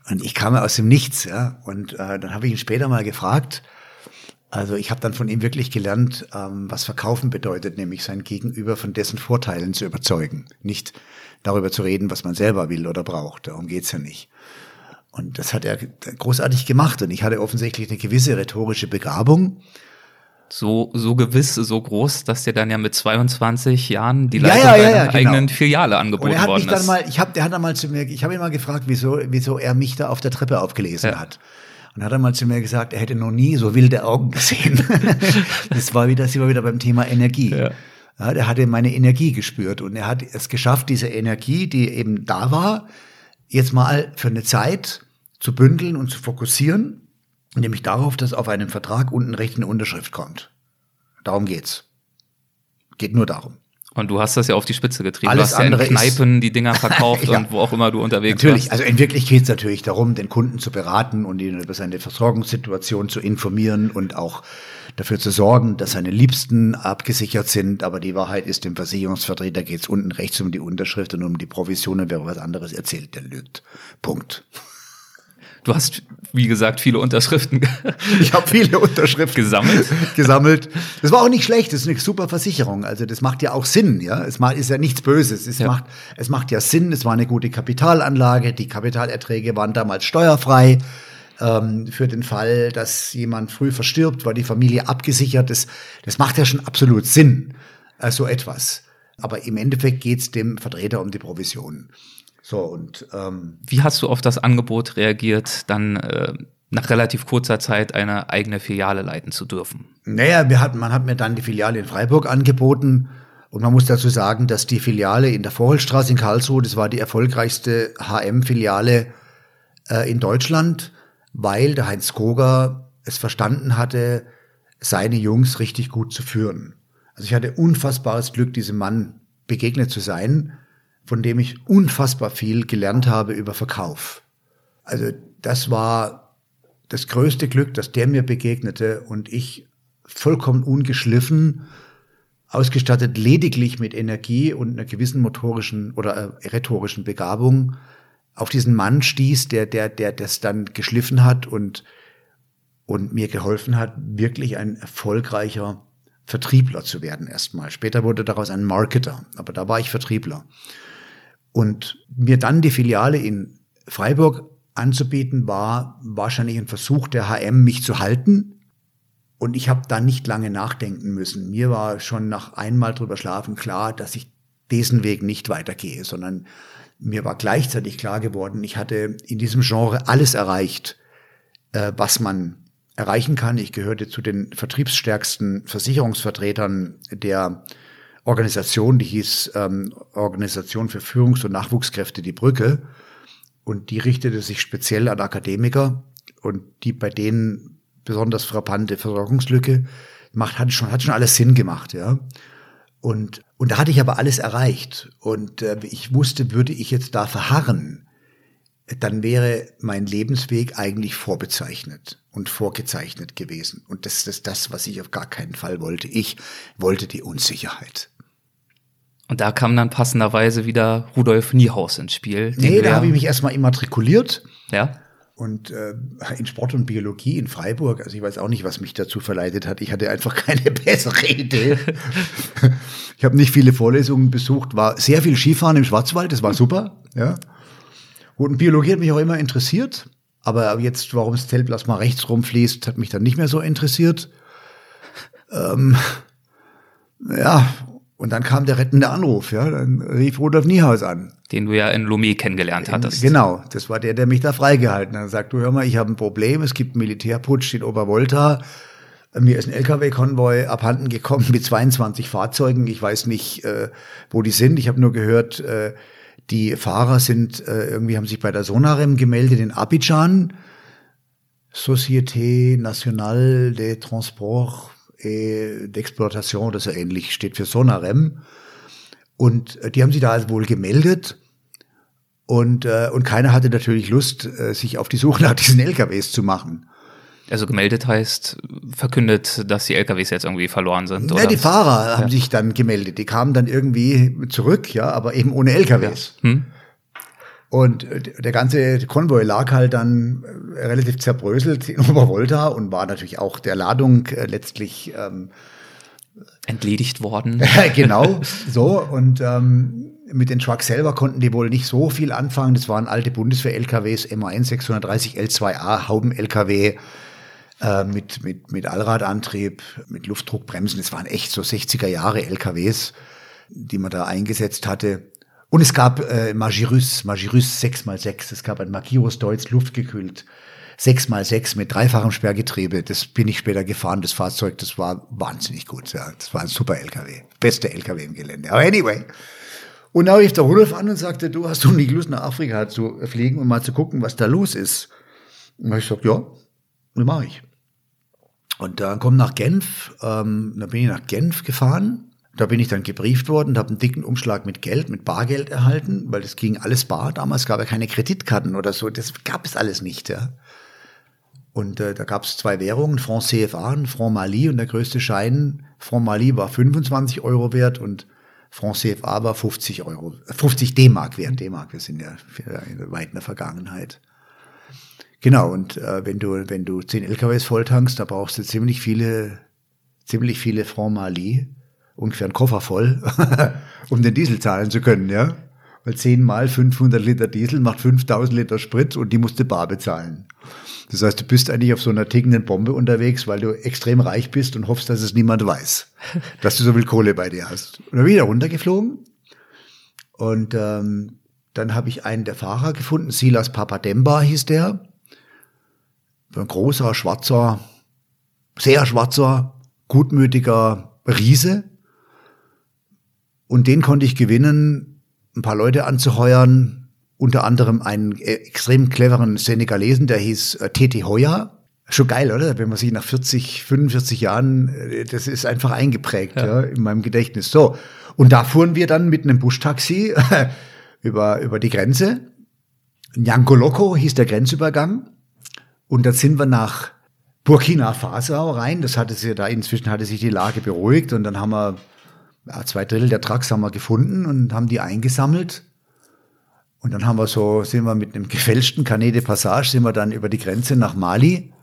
Und ich kam aus dem Nichts, ja. Und äh, dann habe ich ihn später mal gefragt. Also ich habe dann von ihm wirklich gelernt, ähm, was Verkaufen bedeutet, nämlich sein Gegenüber von dessen Vorteilen zu überzeugen. Nicht darüber zu reden, was man selber will oder braucht. Darum geht's ja nicht. Und das hat er großartig gemacht. Und ich hatte offensichtlich eine gewisse rhetorische Begabung. So, so gewiss, so groß, dass dir dann ja mit 22 Jahren die Ja, Leitung ja, ja, deiner ja, genau. eigenen Filiale angeboten worden mich dann ist. mal, ich habe, der hat dann mal zu mir, ich habe ihn mal gefragt, wieso, wieso er mich da auf der Treppe aufgelesen Ja. hat. Und hat er mal zu mir gesagt, er hätte noch nie so wilde Augen gesehen. das war wieder, sind wir wieder beim Thema Energie. Ja. Ja, der hatte meine Energie gespürt und er hat es geschafft, diese Energie, die eben da war, jetzt mal für eine Zeit zu bündeln und zu fokussieren, nämlich darauf, dass auf einem Vertrag unten rechts eine Unterschrift kommt. Darum geht's. Geht nur darum. Und du hast das ja auf die Spitze getrieben. Alles du hast ja in andere ist- Kneipen die Dinger verkauft Ja. und wo auch immer du unterwegs Natürlich, warst. also in Wirklichkeit geht es natürlich darum, den Kunden zu beraten und ihn über seine Versorgungssituation zu informieren und auch dafür zu sorgen, dass seine Liebsten abgesichert sind. Aber die Wahrheit ist, dem Versicherungsvertreter geht es unten rechts um die Unterschrift und um die Provision und wer was anderes erzählt, der lügt. Punkt. Du hast, wie gesagt, viele Unterschriften Ich habe viele Unterschriften gesammelt. gesammelt. Das war auch nicht schlecht, das ist eine super Versicherung. Also das macht ja auch Sinn, ja. Es macht, ist ja nichts Böses. Es, Ja. macht, es macht ja Sinn, es war eine gute Kapitalanlage, die Kapitalerträge waren damals steuerfrei. Ähm, für den Fall, dass jemand früh verstirbt, war die Familie abgesichert. Das, das macht ja schon absolut Sinn, äh, so etwas. Aber im Endeffekt geht's dem Vertreter um die Provision. So, und ähm, Wie hast du auf das Angebot reagiert, dann äh, nach relativ kurzer Zeit eine eigene Filiale leiten zu dürfen? Naja, wir hatten, man hat mir dann die Filiale in Freiburg angeboten. Und man muss dazu sagen, dass die Filiale in der Vorholstraße in Karlsruhe, das war die erfolgreichste HM-Filiale äh, in Deutschland, weil der Heinz Koger es verstanden hatte, seine Jungs richtig gut zu führen. Also ich hatte unfassbares Glück, diesem Mann begegnet zu sein, von dem ich unfassbar viel gelernt habe über Verkauf. Also das war das größte Glück, dass der mir begegnete und ich vollkommen ungeschliffen, ausgestattet lediglich mit Energie und einer gewissen motorischen oder äh, rhetorischen Begabung auf diesen Mann stieß, der, der, der das dann geschliffen hat und, und mir geholfen hat, wirklich ein erfolgreicher Vertriebler zu werden erstmal. Später wurde daraus ein Marketer, aber da war ich Vertriebler. Und mir dann die Filiale in Freiburg anzubieten, war wahrscheinlich ein Versuch der HM, mich zu halten. Und ich habe da nicht lange nachdenken müssen. Mir war schon nach einmal drüber schlafen klar, dass ich diesen Weg nicht weitergehe, sondern mir war gleichzeitig klar geworden, ich hatte in diesem Genre alles erreicht, äh, was man erreichen kann. Ich gehörte zu den vertriebsstärksten Versicherungsvertretern der Organisation, die hieß ähm, Organisation für Führungs- und Nachwuchskräfte Die Brücke. Und die richtete sich speziell an Akademiker und die bei denen besonders frappante Versorgungslücke macht, hat schon, hat schon alles Sinn gemacht, ja. Und, und da hatte ich aber alles erreicht. Und äh, ich wusste, würde ich jetzt da verharren, dann wäre mein Lebensweg eigentlich vorbezeichnet und vorgezeichnet gewesen. Und das ist das, was ich auf gar keinen Fall wollte. Ich wollte die Unsicherheit. Und da kam dann passenderweise wieder Rudolf Niehaus ins Spiel. Nee, da habe ich mich erstmal immatrikuliert Ja, und äh, in Sport und Biologie in Freiburg. Also ich weiß auch nicht, was mich dazu verleitet hat. Ich hatte einfach keine bessere Idee. ich habe nicht viele Vorlesungen besucht, war sehr viel Skifahren im Schwarzwald, das war super. Ja. Und Biologie hat mich auch immer interessiert. Aber jetzt, warum das Zellplasma rechts rumfließt, hat mich dann nicht mehr so interessiert. Ähm, ja, und dann kam der rettende Anruf, ja. Dann rief Rudolf Niehaus an. den du ja in Lomé kennengelernt hattest. Genau, das war der, der mich da freigehalten hat. Er sagt, du hör mal, ich habe ein Problem, es gibt einen Militärputsch in Obervolta. Mir ist ein LKW-Konvoi abhanden gekommen mit 22 Fahrzeugen. Ich weiß nicht, äh, wo die sind. Ich habe nur gehört, äh, die Fahrer sind äh, irgendwie haben sich bei der Sonarem gemeldet in Abidjan. Société Nationale de Transport et d'Exploitation oder so ähnlich steht für Sonarem. Und äh, die haben sich da also wohl gemeldet. Und, äh, und keiner hatte natürlich Lust, äh, sich auf die Suche nach diesen LKWs zu machen. Also gemeldet heißt, verkündet, dass die LKWs jetzt irgendwie verloren sind. Ja, oder? die Fahrer haben sich dann gemeldet. Die kamen dann irgendwie zurück, ja, aber eben ohne LKWs. Hm? Und äh, der ganze Konvoi lag halt dann äh, relativ zerbröselt in Obervolta und war natürlich auch der Ladung äh, letztlich ähm, Entledigt worden. genau so. Und ähm, Mit den Trucks selber konnten die wohl nicht so viel anfangen. Das waren alte Bundeswehr-LKWs, MAN 630 L2A, Hauben-LKW äh, mit, mit, mit Allradantrieb, mit Luftdruckbremsen. Das waren echt so 60er Jahre LKWs, die man da eingesetzt hatte. Und es gab äh, Magirus, Magirus 6x6. Es gab ein Magiros Deutz luftgekühlt 6x6 mit dreifachem Sperrgetriebe. Das bin ich später gefahren, das Fahrzeug. Das war wahnsinnig gut. Ja. Das war ein super LKW. Beste LKW im Gelände. Aber anyway. Und da rief der Rudolf an und sagte, du hast du nicht Lust nach Afrika zu fliegen und mal zu gucken, was da los ist. Und ich gesagt, ja, das mache ich. Und dann komm nach Genf, ähm, dann bin ich nach Genf gefahren. Da bin ich dann gebrieft worden, habe einen dicken Umschlag mit Geld, mit Bargeld erhalten, weil das ging alles bar. Damals gab es keine Kreditkarten oder so, das gab es alles nicht. Ja. Und äh, da gab es zwei Währungen, Franc CFA und Franc Mali. Und der größte Schein, Franc Mali war 25 Euro wert und Franc CFA war 50 Euro, 50 D-Mark wert. D-Mark, wir sind ja weit in der Vergangenheit. Genau, und äh, wenn du, wenn du 10 LKWs volltankst, da brauchst du ziemlich viele, ziemlich viele Franc Mali, ungefähr einen Koffer voll, um den Diesel zahlen zu können, ja. Weil 10 mal 500 Liter Diesel macht 5000 Liter Sprit und die musst du bar bezahlen. Das heißt, du bist eigentlich auf so einer tickenden Bombe unterwegs, weil du extrem reich bist und hoffst, dass es niemand weiß, dass du so viel Kohle bei dir hast. Und dann bin ich da runtergeflogen und ähm, dann habe ich einen der Fahrer gefunden, Silas Papademba hieß der. Ein großer, schwarzer, sehr schwarzer, gutmütiger Riese. Und den konnte ich gewinnen, ein paar Leute anzuheuern, unter anderem einen äh, extrem cleveren Senegalesen, der hieß äh, Tete Hoya. Schon geil, oder? Wenn man sich nach 40, 45 Jahren, äh, das ist einfach eingeprägt ja. ja. in meinem Gedächtnis. So, und da fuhren wir dann mit einem Buschtaxi über, über die Grenze. Nyankoloko hieß der Grenzübergang. Und dann sind wir nach Burkina Faso rein. Das hatte sich da, inzwischen hatte sich die Lage beruhigt und dann haben wir ja, zwei Drittel der Trucks haben wir gefunden und haben die eingesammelt und dann haben wir so, sind wir mit einem gefälschten Canet de Passage, sind wir dann über die Grenze nach Mali.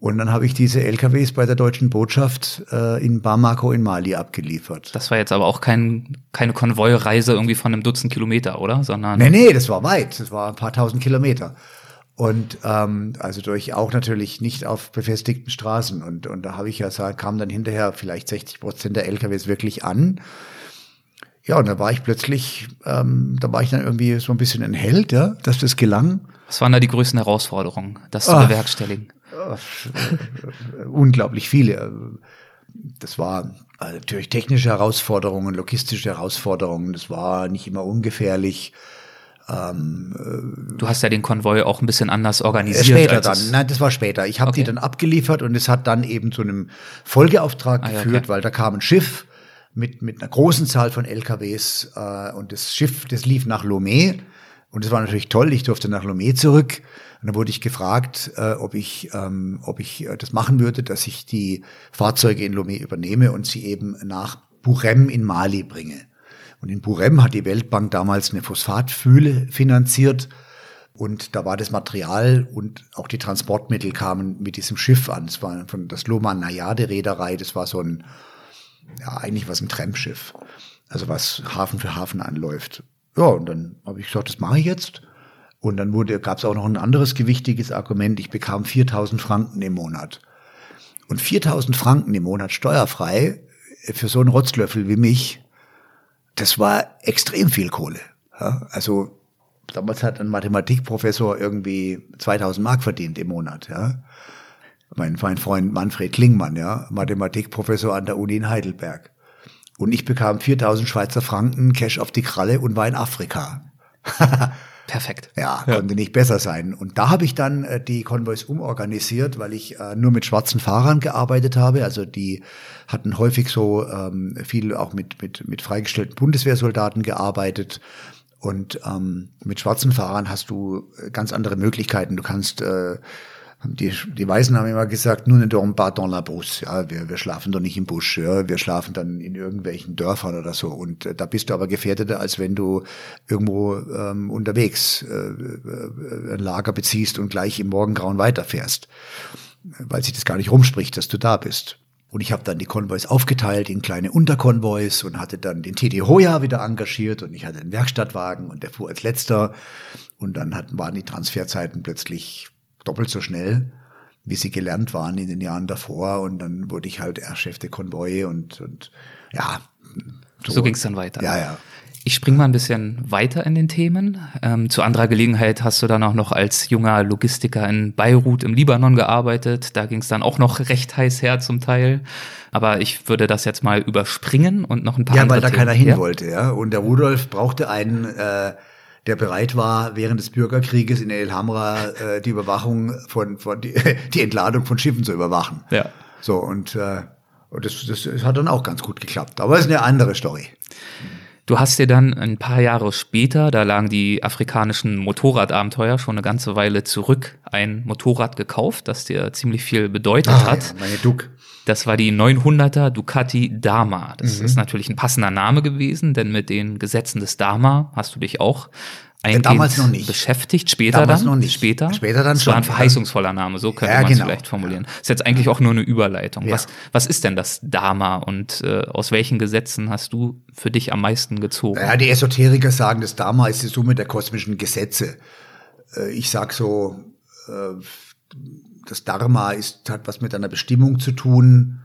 Und dann habe ich diese LKWs bei der deutschen Botschaft äh, in Bamako in Mali abgeliefert. Das war jetzt aber auch kein, keine Konvoireise irgendwie von einem Dutzend Kilometer, oder? Sondern nee, nee, das war weit. Das war ein paar tausend Kilometer. Und ähm, also durch auch natürlich nicht auf befestigten Straßen. Und, und da habe ich ja gesagt, kam dann hinterher vielleicht 60 Prozent der LKWs wirklich an. Ja, und da war ich plötzlich, ähm, da war ich dann irgendwie so ein bisschen ein Held, ja, dass das gelang. Was waren da die größten Herausforderungen, das zu Ach, bewerkstelligen? Ach, unglaublich viele. Das war äh, natürlich technische Herausforderungen, logistische Herausforderungen. Das war nicht immer ungefährlich. Ähm, du hast ja den Konvoi auch ein bisschen anders organisiert. Später dann, nein, das war später. Ich habe okay. die dann abgeliefert und es hat dann eben zu einem Folgeauftrag ah, geführt, okay. weil da kam ein Schiff mit, mit einer großen Zahl von LKWs äh, und das Schiff, das lief nach Lomé und das war natürlich toll. Ich durfte nach Lomé zurück und dann wurde ich gefragt, äh, ob ich, ähm, ob ich äh, das machen würde, dass ich die Fahrzeuge in Lomé übernehme und sie eben nach Burem in Mali bringe. Und in Burem hat die Weltbank damals eine Phosphatfühle finanziert. Und da war das Material und auch die Transportmittel kamen mit diesem Schiff an. Es war von das Loman Nayade Reederei. Das war so ein ja, eigentlich was ein Trampschiff. Also was Hafen für Hafen anläuft. Ja, und dann habe ich gesagt, das mache ich jetzt. Und dann wurde, gab es auch noch ein anderes gewichtiges Argument. Ich bekam 4000 Franken im Monat. Und 4000 Franken im Monat steuerfrei für so einen Rotzlöffel wie mich, das war extrem viel Kohle. Ja, also damals hat ein Mathematikprofessor irgendwie 2000 Mark verdient im Monat. Ja mein, mein Freund Manfred Klingmann, ja, Mathematikprofessor an der Uni in Heidelberg. Und ich bekam 4000 Schweizer Franken Cash auf die Kralle und war in Afrika. Perfekt. Ja, konnte ja. nicht besser sein. Und da habe ich dann äh, die Konvois umorganisiert, weil ich äh, nur mit schwarzen Fahrern gearbeitet habe. Also die hatten häufig so ähm, viel auch mit, mit, mit freigestellten Bundeswehrsoldaten gearbeitet. Und ähm, mit schwarzen Fahrern hast du äh, ganz andere Möglichkeiten. Du kannst äh, die, die Weißen haben immer gesagt, nur ne dorm pas dans la brousse. Ja, wir, wir schlafen doch nicht im Busch. Ja, wir schlafen dann in irgendwelchen Dörfern oder so. Und äh, da bist du aber gefährdeter, als wenn du irgendwo ähm, unterwegs äh, äh, ein Lager beziehst und gleich im Morgengrauen weiterfährst. Weil sich das gar nicht rumspricht, dass du da bist. Und ich habe dann die Konvois aufgeteilt in kleine Unterkonvois und hatte dann den TD Hoya wieder engagiert und ich hatte einen Werkstattwagen und der fuhr als letzter. Und dann hatten, waren die Transferzeiten plötzlich doppelt so schnell, wie sie gelernt waren in den Jahren davor. Und dann wurde ich halt Chef der Konvoi und, und ja. So, so ging es dann weiter. Ja, ja. Ich springe mal ein bisschen weiter in den Themen. Ähm, zu anderer Gelegenheit hast du dann auch noch als junger Logistiker in Beirut im Libanon gearbeitet. Da ging es dann auch noch recht heiß her zum Teil. Aber ich würde das jetzt mal überspringen und noch ein paar Ja, weil da Themen. keiner hin ja? wollte, ja. Und der Rudolf brauchte einen, äh, der bereit war, während des Bürgerkrieges in El Hamra äh, die Überwachung von, von die, die Entladung von Schiffen zu überwachen. Ja. So, und, äh, und das, das hat dann auch ganz gut geklappt. Aber es ist eine andere Story. Du hast dir dann ein paar Jahre später, da lagen die afrikanischen Motorradabenteuer schon eine ganze Weile zurück, ein Motorrad gekauft, das dir ziemlich viel bedeutet ah, hat. Ja, meine Duck. Das war die 900er Ducati Dama. Das mhm. ist natürlich ein passender Name gewesen, denn mit den Gesetzen des Dama hast du dich auch eingehend damals noch nicht. beschäftigt. Später damals dann? Noch nicht. Später? Später dann das schon. war ein verheißungsvoller Name, so könnte ja, man es genau. vielleicht formulieren. Ist jetzt eigentlich auch nur eine Überleitung. Ja. Was, was ist denn das Dharma und äh, aus welchen Gesetzen hast du für dich am meisten gezogen? Ja, die Esoteriker sagen, das Dharma ist die Summe der kosmischen Gesetze. Äh, ich sag so, äh, das Dharma ist, hat was mit einer Bestimmung zu tun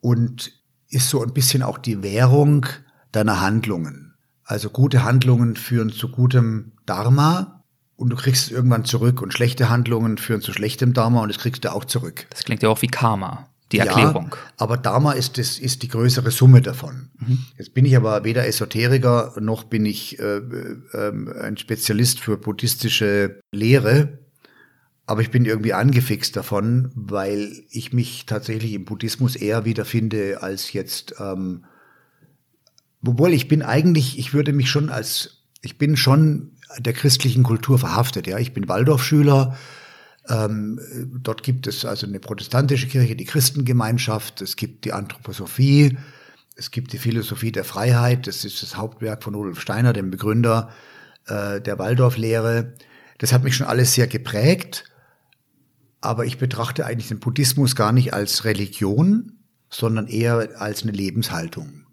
und ist so ein bisschen auch die Währung deiner Handlungen. Also gute Handlungen führen zu gutem Dharma und du kriegst es irgendwann zurück und schlechte Handlungen führen zu schlechtem Dharma und das kriegst du auch zurück. Das klingt ja auch wie Karma. Die Erklärung. Ja, aber Dharma ist, das, ist die größere Summe davon. Mhm. Jetzt bin ich aber weder Esoteriker noch bin ich äh, äh, ein Spezialist für buddhistische Lehre. Aber ich bin irgendwie angefixt davon, weil ich mich tatsächlich im Buddhismus eher wiederfinde als jetzt ähm, obwohl ich bin eigentlich, ich würde mich schon als, ich bin schon der christlichen Kultur verhaftet. Ja, ich bin Waldorfschüler. Ähm, dort gibt es also eine protestantische Kirche, die Christengemeinschaft. Es gibt die Anthroposophie. Es gibt die Philosophie der Freiheit. Das ist das Hauptwerk von Rudolf Steiner, dem Begründer äh, der Waldorflehre. Das hat mich schon alles sehr geprägt. Aber ich betrachte eigentlich den Buddhismus gar nicht als Religion, sondern eher als eine Lebenshaltung.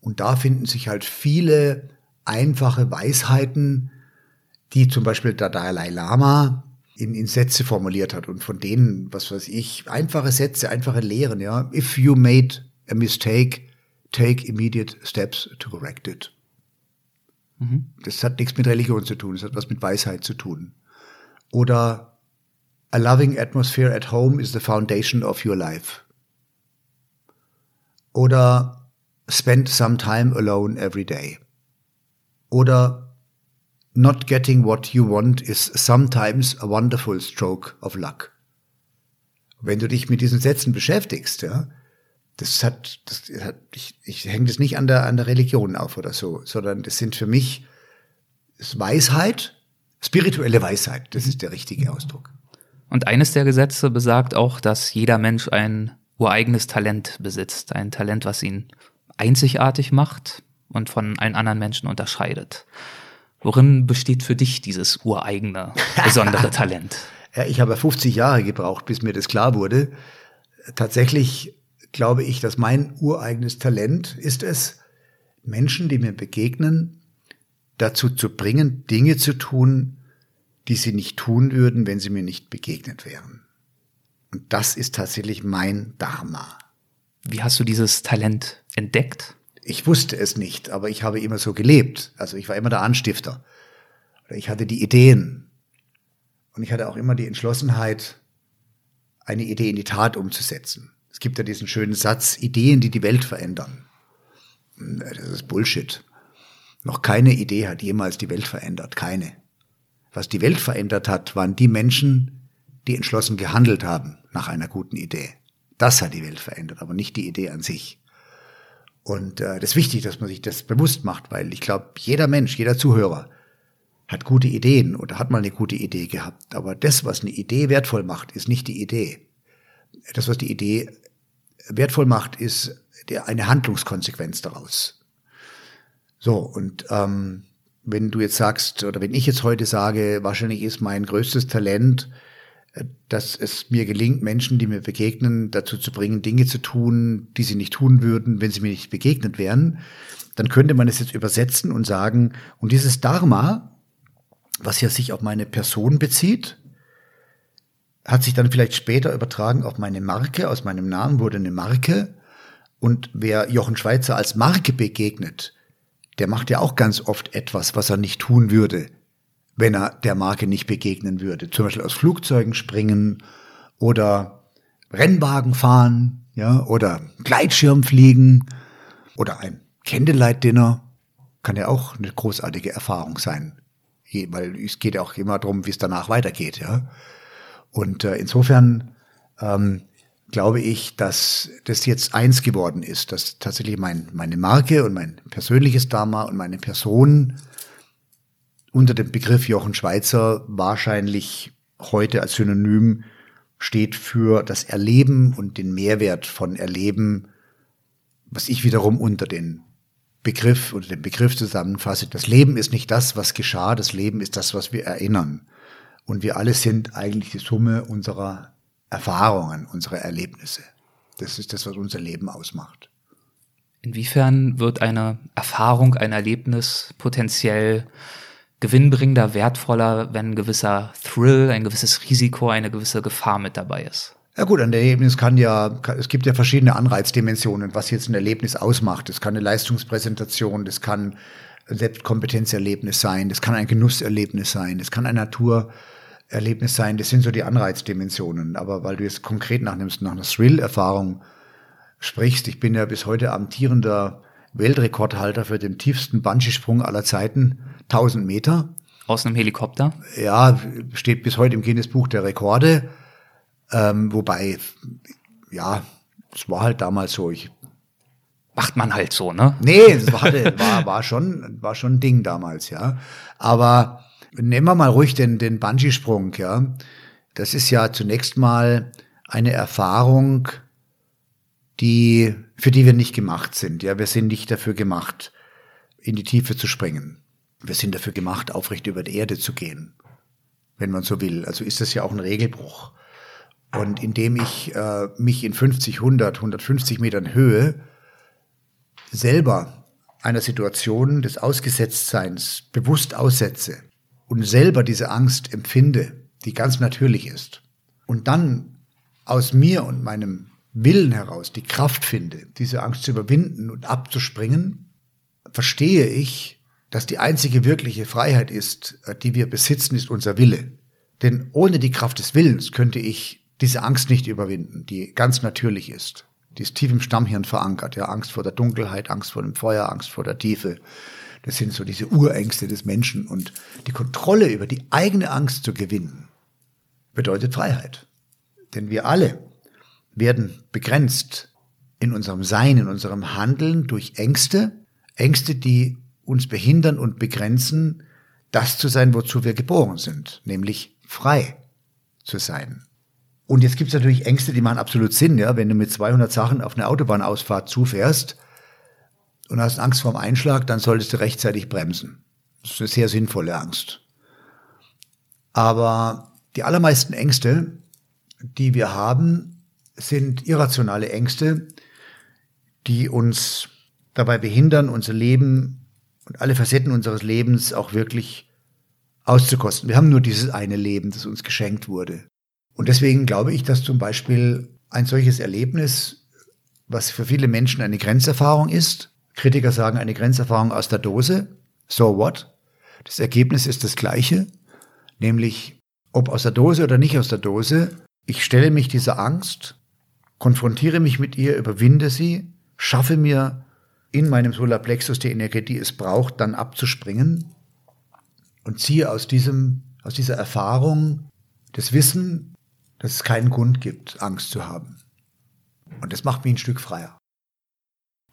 Und da finden sich halt viele einfache Weisheiten, die zum Beispiel der Dalai Lama in, in Sätze formuliert hat und von denen, was weiß ich, einfache Sätze, einfache Lehren, ja. If you made a mistake, take immediate steps to correct it. Mhm. Das hat nichts mit Religion zu tun, das hat was mit Weisheit zu tun. Oder a loving atmosphere at home is the foundation of your life. Oder spend some time alone every day. Oder not getting what you want is sometimes a wonderful stroke of luck. Wenn du dich mit diesen Sätzen beschäftigst, ja, das hat, das hat, ich, ich hänge das nicht an der, an der Religion auf oder so, sondern das sind für mich Weisheit, spirituelle Weisheit, das ist der richtige Ausdruck. Und eines der Gesetze besagt auch, dass jeder Mensch ein ureigenes Talent besitzt, ein Talent, was ihn einzigartig macht und von allen anderen Menschen unterscheidet. Worin besteht für dich dieses ureigene, besondere Talent? Ja, ich habe 50 Jahre gebraucht, bis mir das klar wurde. Tatsächlich glaube ich, dass mein ureigenes Talent ist es, Menschen, die mir begegnen, dazu zu bringen, Dinge zu tun, die sie nicht tun würden, wenn sie mir nicht begegnet wären. Und das ist tatsächlich mein Dharma. Wie hast du dieses Talent entdeckt? Ich wusste es nicht, aber ich habe immer so gelebt. Also ich war immer der Anstifter. Ich hatte die Ideen. Und ich hatte auch immer die Entschlossenheit, eine Idee in die Tat umzusetzen. Es gibt ja diesen schönen Satz, Ideen, die die Welt verändern. Das ist Bullshit. Noch keine Idee hat jemals die Welt verändert. Keine. Was die Welt verändert hat, waren die Menschen, die entschlossen gehandelt haben nach einer guten Idee. Das hat die Welt verändert, aber nicht die Idee an sich. Und äh, das ist wichtig, dass man sich das bewusst macht, weil ich glaube, jeder Mensch, jeder Zuhörer hat gute Ideen oder hat mal eine gute Idee gehabt. Aber das, was eine Idee wertvoll macht, ist nicht die Idee. Das, was die Idee wertvoll macht, ist der, eine Handlungskonsequenz daraus. So, und ähm, wenn du jetzt sagst, oder wenn ich jetzt heute sage, wahrscheinlich ist mein größtes Talent, dass es mir gelingt, Menschen, die mir begegnen, dazu zu bringen, Dinge zu tun, die sie nicht tun würden, wenn sie mir nicht begegnet wären, dann könnte man es jetzt übersetzen und sagen, und dieses Dharma, was ja sich auf meine Person bezieht, hat sich dann vielleicht später übertragen auf meine Marke, aus meinem Namen wurde eine Marke. Und wer Jochen Schweizer als Marke begegnet, der macht ja auch ganz oft etwas, was er nicht tun würde, wenn er der Marke nicht begegnen würde. Zum Beispiel aus Flugzeugen springen oder Rennwagen fahren, ja, oder Gleitschirm fliegen oder ein Candlelight-Dinner kann ja auch eine großartige Erfahrung sein. Weil es geht ja auch immer darum, wie es danach weitergeht, ja. Und äh, insofern ähm, glaube ich, dass das jetzt eins geworden ist, dass tatsächlich mein, meine Marke und mein persönliches Dharma und meine Person unter dem Begriff Jochen Schweizer wahrscheinlich heute als Synonym steht für das Erleben und den Mehrwert von Erleben, was ich wiederum unter den Begriff oder den Begriff zusammenfasse. Das Leben ist nicht das, was geschah, das Leben ist das, was wir erinnern. Und wir alle sind eigentlich die Summe unserer Erfahrungen, unserer Erlebnisse. Das ist das, was unser Leben ausmacht. Inwiefern wird eine Erfahrung, ein Erlebnis potenziell gewinnbringender, wertvoller, wenn ein gewisser Thrill, ein gewisses Risiko, eine gewisse Gefahr mit dabei ist. Ja gut, ein Erlebnis kann ja, es gibt ja verschiedene Anreizdimensionen, was jetzt ein Erlebnis ausmacht. Das kann eine Leistungspräsentation, das kann ein Selbstkompetenzerlebnis sein, das kann ein Genusserlebnis sein, das kann ein Naturerlebnis sein. Das sind so die Anreizdimensionen. Aber weil du jetzt konkret nach, nach einer Thrill-Erfahrung sprichst, ich bin ja bis heute amtierender Weltrekordhalter für den tiefsten Bungee-Sprung aller Zeiten 1000 Meter. Aus einem Helikopter? Ja, steht bis heute im Guinness-Buch der Rekorde. Ähm, wobei, ja, es war halt damals so. Ich, Macht man halt so, ne? Nee, es war, war, war, schon, war schon ein Ding damals, ja. Aber nehmen wir mal ruhig den, den Bungee-Sprung, ja. Das ist ja zunächst mal eine Erfahrung, die, für die wir nicht gemacht sind. Ja, wir sind nicht dafür gemacht, in die Tiefe zu springen. Wir sind dafür gemacht, aufrecht über die Erde zu gehen, wenn man so will. Also ist das ja auch ein Regelbruch. Und indem ich äh, mich in 50, 100, 150 Metern Höhe selber einer Situation des Ausgesetztseins bewusst aussetze und selber diese Angst empfinde, die ganz natürlich ist, und dann aus mir und meinem Willen heraus die Kraft finde, diese Angst zu überwinden und abzuspringen, verstehe ich, dass die einzige wirkliche Freiheit ist, äh, die wir besitzen, ist unser Wille. Denn ohne die Kraft des Willens könnte ich diese Angst nicht überwinden, die ganz natürlich ist. Die ist tief im Stammhirn verankert. Ja, Angst vor der Dunkelheit, Angst vor dem Feuer, Angst vor der Tiefe. Das sind so diese Urängste des Menschen. Und die Kontrolle über die eigene Angst zu gewinnen, bedeutet Freiheit. Denn wir alle werden begrenzt in unserem Sein, in unserem Handeln durch Ängste. Ängste, die uns behindern und begrenzen, das zu sein, wozu wir geboren sind, nämlich frei zu sein. Und jetzt gibt es natürlich Ängste, die machen absolut Sinn, ja, wenn du mit 200 Sachen auf eine Autobahnausfahrt zufährst und hast Angst vorm Einschlag, dann solltest du rechtzeitig bremsen. Das ist eine sehr sinnvolle Angst. Aber die allermeisten Ängste, die wir haben, sind irrationale Ängste, die uns dabei behindern, unser Leben und alle Facetten unseres Lebens auch wirklich auszukosten. Wir haben nur dieses eine Leben, das uns geschenkt wurde. Und deswegen glaube ich, dass zum Beispiel ein solches Erlebnis, was für viele Menschen eine Grenzerfahrung ist, Kritiker sagen eine Grenzerfahrung aus der Dose, so what? Das Ergebnis ist das gleiche, nämlich ob aus der Dose oder nicht aus der Dose, ich stelle mich dieser Angst, konfrontiere mich mit ihr, überwinde sie, schaffe mir in meinem Solarplexus die Energie, die es braucht, dann abzuspringen und ziehe aus diesem, aus dieser Erfahrung das Wissen, dass es keinen Grund gibt, Angst zu haben. Und das macht mich ein Stück freier.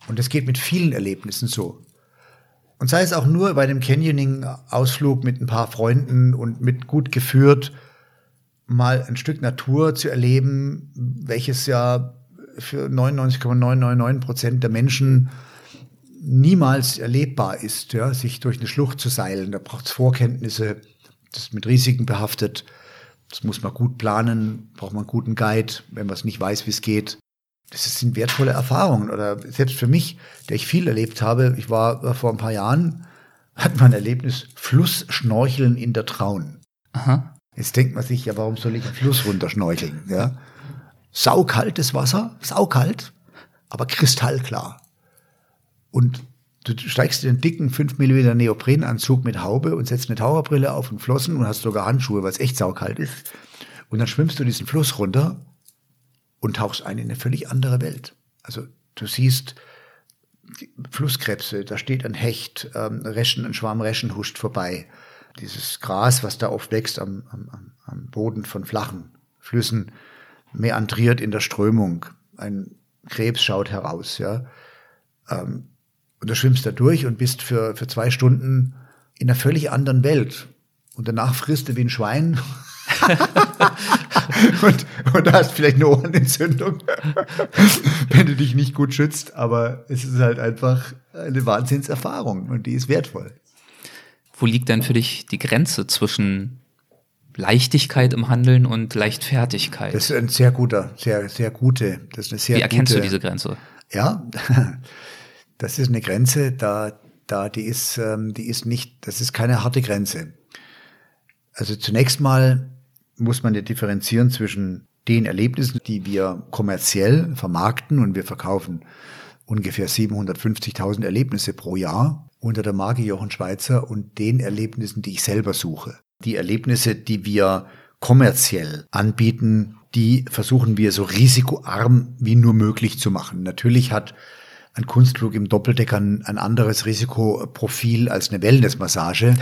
Und das geht mit vielen Erlebnissen so. Und sei es auch nur bei dem Canyoning-Ausflug mit ein paar Freunden und mit gut geführt, mal ein Stück Natur zu erleben, welches ja für 99,999 Prozent der Menschen niemals erlebbar ist, ja, sich durch eine Schlucht zu seilen. Da braucht es Vorkenntnisse, das ist mit Risiken behaftet. Das muss man gut planen, braucht man einen guten Guide, wenn man es nicht weiß, wie es geht. Das sind wertvolle Erfahrungen. Oder selbst für mich, der ich viel erlebt habe, ich war vor ein paar Jahren, hat man ein Erlebnis, Flussschnorcheln in der Traun. Aha. Jetzt denkt man sich, ja, warum soll ich einen Fluss runterschnorcheln? Ja? Saukaltes Wasser, saukalt, aber kristallklar. Und du steigst in den dicken 5 mm Neoprenanzug mit Haube und setzt eine Taucherbrille auf und Flossen und hast sogar Handschuhe, weil es echt saukalt ist. Und dann schwimmst du diesen Fluss runter und tauchst ein in eine völlig andere Welt. Also du siehst Flusskrebse, da steht ein Hecht, ähm, Reschen, ein Schwarm Reschen huscht vorbei. Dieses Gras, was da oft wächst am, am, am Boden von flachen Flüssen, meandriert in der Strömung. Ein Krebs schaut heraus, ja. Ähm, und du schwimmst da durch und bist für, für zwei Stunden in einer völlig anderen Welt. Und danach frisst du wie ein Schwein. und, und hast vielleicht eine Ohrenentzündung, wenn du dich nicht gut schützt. Aber es ist halt einfach eine Wahnsinnserfahrung und die ist wertvoll. Wo liegt denn für dich die Grenze zwischen Leichtigkeit im Handeln und Leichtfertigkeit? Das ist ein sehr guter, sehr, sehr gute. Das ist eine sehr Wie erkennst gute, du diese Grenze? Ja, das ist eine Grenze, da, da, die ist, ähm, die ist nicht, das ist keine harte Grenze. Also zunächst mal muss man ja differenzieren zwischen den Erlebnissen, die wir kommerziell vermarkten und wir verkaufen ungefähr 750.000 Erlebnisse pro Jahr unter der Marke Jochen Schweizer und den Erlebnissen, die ich selber suche. Die Erlebnisse, die wir kommerziell anbieten, die versuchen wir so risikoarm wie nur möglich zu machen. Natürlich hat ein Kunstflug im Doppeldecker ein, anderes Risikoprofil als eine Wellnessmassage,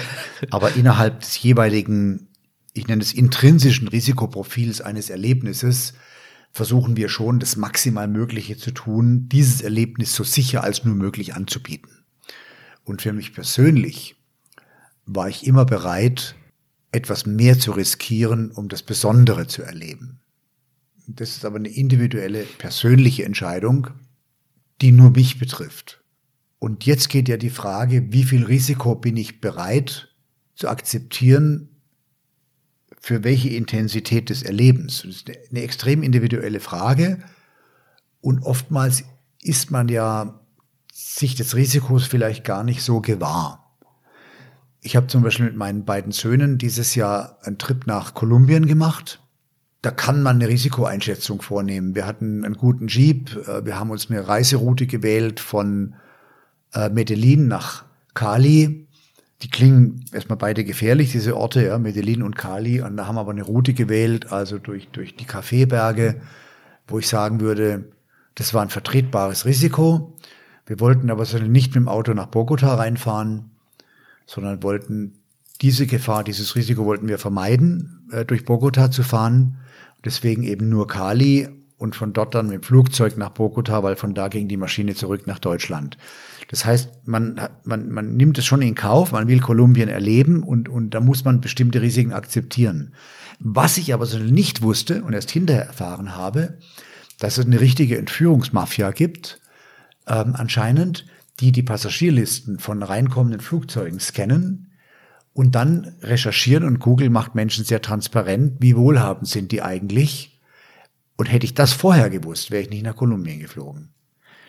aber innerhalb des jeweiligen, ich nenne es intrinsischen Risikoprofils eines Erlebnisses, versuchen wir schon, das maximal Mögliche zu tun, dieses Erlebnis so sicher als nur möglich anzubieten. Und für mich persönlich war ich immer bereit, etwas mehr zu riskieren, um das Besondere zu erleben. Das ist aber eine individuelle, persönliche Entscheidung die nur mich betrifft. Und jetzt geht ja die Frage, wie viel Risiko bin ich bereit zu akzeptieren für welche Intensität des Erlebens? Das ist eine extrem individuelle Frage. Und oftmals ist man ja sich des Risikos vielleicht gar nicht so gewahr. Ich habe zum Beispiel mit meinen beiden Söhnen dieses Jahr einen Trip nach Kolumbien gemacht da kann man eine Risikoeinschätzung vornehmen. Wir hatten einen guten Jeep, äh, wir haben uns eine Reiseroute gewählt von äh, Medellin nach Cali. Die klingen erstmal beide gefährlich, diese Orte, ja, Medellin und Cali. Und da haben wir aber eine Route gewählt, also durch, durch die Kaffeeberge, wo ich sagen würde, das war ein vertretbares Risiko. Wir wollten aber nicht mit dem Auto nach Bogota reinfahren, sondern wollten diese Gefahr, dieses Risiko wollten wir vermeiden, äh, durch Bogota zu fahren. Deswegen eben nur Kali und von dort dann mit dem Flugzeug nach Bogota, weil von da ging die Maschine zurück nach Deutschland. Das heißt, man, man, man nimmt es schon in Kauf, man will Kolumbien erleben und, und da muss man bestimmte Risiken akzeptieren. Was ich aber so nicht wusste und erst hinterher erfahren habe, dass es eine richtige Entführungsmafia gibt, ähm, anscheinend, die die Passagierlisten von reinkommenden Flugzeugen scannen, und dann recherchieren und Google macht Menschen sehr transparent, wie wohlhabend sind die eigentlich. Und hätte ich das vorher gewusst, wäre ich nicht nach Kolumbien geflogen.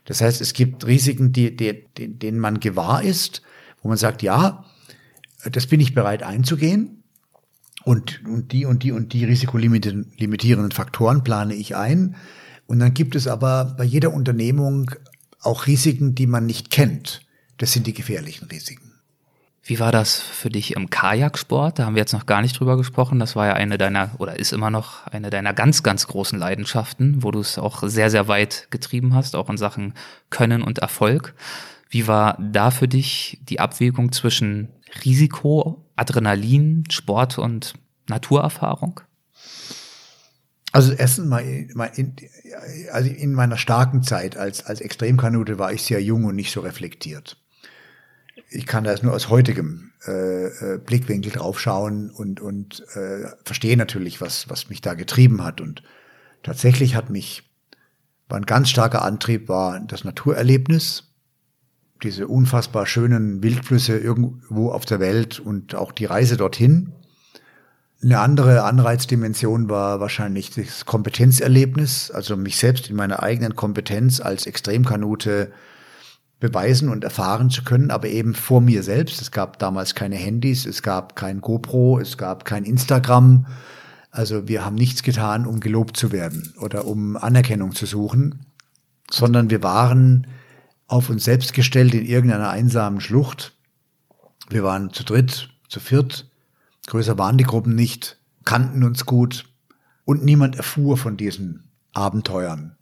Das heißt, es gibt Risiken, die, die, denen man gewahr ist, wo man sagt, ja, das bin ich bereit einzugehen. Und, und die und die und die risikolimitierenden Faktoren plane ich ein. Und dann gibt es aber bei jeder Unternehmung auch Risiken, die man nicht kennt. Das sind die gefährlichen Risiken. Wie war das für dich im Kajaksport? Da haben wir jetzt noch gar nicht drüber gesprochen. Das war ja eine deiner oder ist immer noch eine deiner ganz, ganz großen Leidenschaften, wo du es auch sehr, sehr weit getrieben hast, auch in Sachen Können und Erfolg. Wie war da für dich die Abwägung zwischen Risiko, Adrenalin, Sport und Naturerfahrung? Also erstens mal, in, also in meiner starken Zeit als, als Extremkanute war ich sehr jung und nicht so reflektiert ich kann da nur aus heutigem äh, äh, Blickwinkel draufschauen und, und äh, verstehe natürlich, was, was mich da getrieben hat. Und tatsächlich hat mich, war ein ganz starker Antrieb, war das Naturerlebnis, diese unfassbar schönen Wildflüsse irgendwo auf der Welt und auch die Reise dorthin. Eine andere Anreizdimension war wahrscheinlich das Kompetenzerlebnis, also mich selbst in meiner eigenen Kompetenz als Extremkanute beweisen und erfahren zu können, aber eben vor mir selbst. Es gab damals keine Handys, es gab kein GoPro, es gab kein Instagram. Also wir haben nichts getan, um gelobt zu werden oder um Anerkennung zu suchen, sondern wir waren auf uns selbst gestellt in irgendeiner einsamen Schlucht. Wir waren zu dritt, zu viert, größer waren die Gruppen nicht, kannten uns gut und niemand erfuhr von diesen Abenteuern.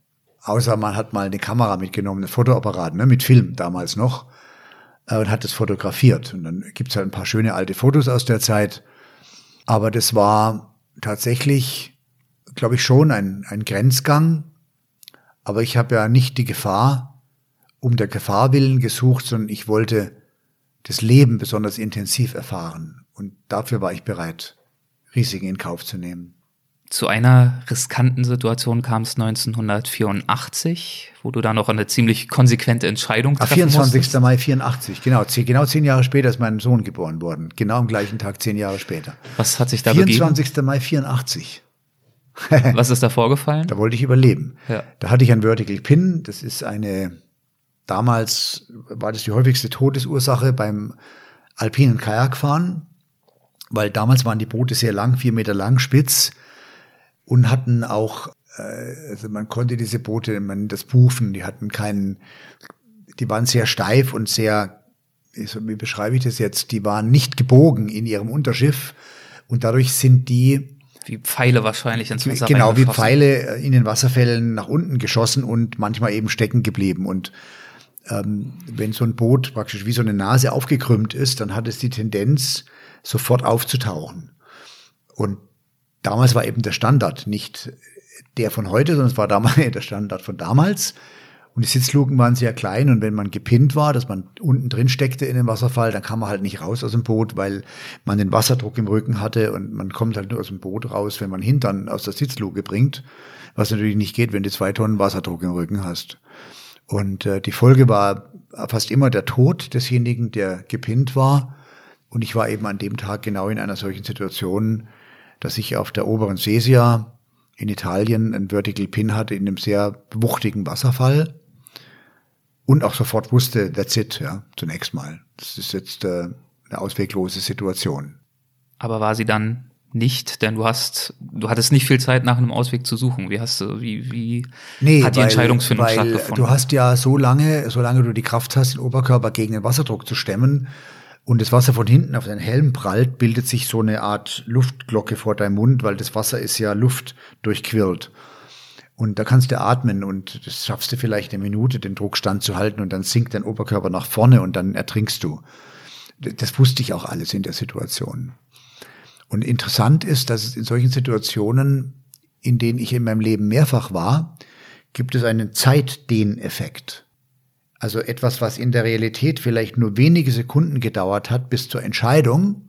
Außer man hat mal eine Kamera mitgenommen, ein Fotoapparat, ne, mit Film damals noch, äh, und hat es fotografiert. Und dann gibt's halt ein paar schöne alte Fotos aus der Zeit. Aber das war tatsächlich, glaube ich, schon ein, ein Grenzgang. Aber ich habe ja nicht die Gefahr um der Gefahr willen gesucht, sondern ich wollte das Leben besonders intensiv erfahren. Und dafür war ich bereit, Risiken in Kauf zu nehmen. Zu einer riskanten Situation kam es 1984, wo du da noch eine ziemlich konsequente Entscheidung treffen 24. Musstest. Mai 84, genau. Genau zehn Jahre später ist mein Sohn geboren worden. Genau am gleichen Tag, zehn Jahre später. Was hat sich da 24. Begeben? Mai 84. Was ist da vorgefallen? Da wollte ich überleben. Ja. Da hatte ich ein Vertical Pin. Das ist eine, damals war das die häufigste Todesursache beim alpinen Kajakfahren, weil damals waren die Boote sehr lang, vier Meter lang, spitz und hatten auch, äh, also man konnte diese Boote, man das Bufen, die hatten keinen, die waren sehr steif und sehr, wie beschreibe ich das jetzt, die waren nicht gebogen in ihrem Unterschiff und dadurch sind die wie Pfeile wahrscheinlich ins Wasser Genau, wie Pfeile in den Wasserfällen nach unten geschossen und manchmal eben stecken geblieben. Und ähm, wenn so ein Boot praktisch wie so eine Nase aufgekrümmt ist, dann hat es die Tendenz, sofort aufzutauchen. Und damals war eben der Standard nicht der von heute, sondern es war damals der Standard von damals. Und die Sitzluken waren sehr klein und wenn man gepinnt war, dass man unten drin steckte in dem Wasserfall, dann kam man halt nicht raus aus dem Boot, weil man den Wasserdruck im Rücken hatte und man kommt halt nur aus dem Boot raus, wenn man Hintern aus der Sitzluke bringt, was natürlich nicht geht, wenn du zwei Tonnen Wasserdruck im Rücken hast. Und äh, die Folge war fast immer der Tod desjenigen, der gepinnt war. Und ich war eben an dem Tag genau in einer solchen Situation, dass ich auf der oberen Sesia in Italien ein Vertical Pin hatte in einem sehr wuchtigen Wasserfall und auch sofort wusste, that's it, ja, zunächst mal. Das ist jetzt äh, eine ausweglose Situation. Aber war sie dann nicht, denn du hast, du hattest nicht viel Zeit nach einem Ausweg zu suchen. Wie hast du, wie, wie nee, hat die weil, Entscheidungsfindung weil stattgefunden? Du hast ja so lange, solange du die Kraft hast, den Oberkörper gegen den Wasserdruck zu stemmen, und das Wasser von hinten auf deinen Helm prallt, bildet sich so eine Art Luftglocke vor deinem Mund, weil das Wasser ist ja Luft durchquirlt. Und da kannst du atmen und das schaffst du vielleicht eine Minute, den Druck standzuhalten und dann sinkt dein Oberkörper nach vorne und dann ertrinkst du. Das wusste ich auch alles in der Situation. Und interessant ist, dass es in solchen Situationen, in denen ich in meinem Leben mehrfach war, gibt es einen Zeitdehneffekt. Also etwas, was in der Realität vielleicht nur wenige Sekunden gedauert hat bis zur Entscheidung,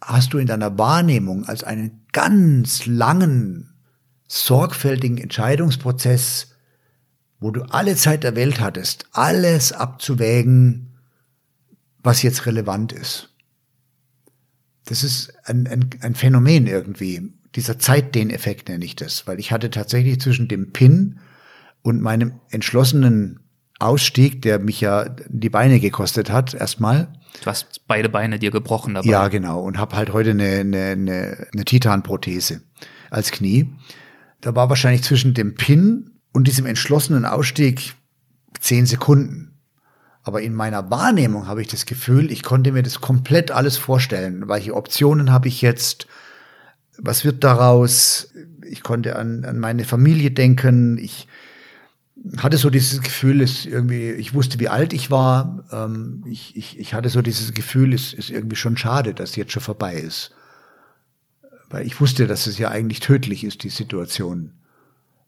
hast du in deiner Wahrnehmung als einen ganz langen, sorgfältigen Entscheidungsprozess, wo du alle Zeit der Welt hattest, alles abzuwägen, was jetzt relevant ist. Das ist ein, ein, ein Phänomen irgendwie. Dieser Zeitdehneffekt nenne ich das, weil ich hatte tatsächlich zwischen dem Pin und meinem entschlossenen Ausstieg, der mich ja die Beine gekostet hat, erstmal. Du hast beide Beine dir gebrochen dabei. Ja, genau. Und habe halt heute eine, eine, eine, eine Titanprothese als Knie. Da war wahrscheinlich zwischen dem Pin und diesem entschlossenen Ausstieg zehn Sekunden. Aber in meiner Wahrnehmung habe ich das Gefühl, ich konnte mir das komplett alles vorstellen. Welche Optionen habe ich jetzt? Was wird daraus? Ich konnte an, an meine Familie denken. Ich hatte so dieses Gefühl, es irgendwie, ich wusste, wie alt ich war. Ähm, ich, ich, ich hatte so dieses Gefühl, es ist irgendwie schon schade, dass jetzt schon vorbei ist. Weil ich wusste, dass es ja eigentlich tödlich ist, die Situation.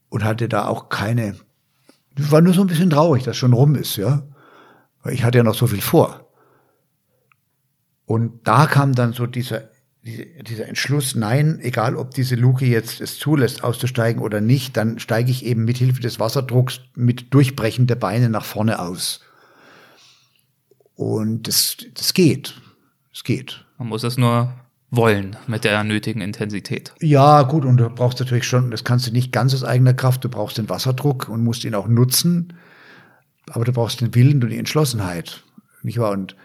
Und hatte da auch keine, ich war nur so ein bisschen traurig, dass schon rum ist, ja. Weil ich hatte ja noch so viel vor. Und da kam dann so dieser dieser Entschluss, nein, egal ob diese Luke jetzt es zulässt, auszusteigen oder nicht, dann steige ich eben mit Hilfe des Wasserdrucks mit Durchbrechen der Beine nach vorne aus. Und das, das geht. Es geht. Man muss es nur wollen mit der nötigen Intensität. Ja, gut, und du brauchst natürlich schon, das kannst du nicht ganz aus eigener Kraft, du brauchst den Wasserdruck und musst ihn auch nutzen, aber du brauchst den Willen und die Entschlossenheit, nicht wahr? Und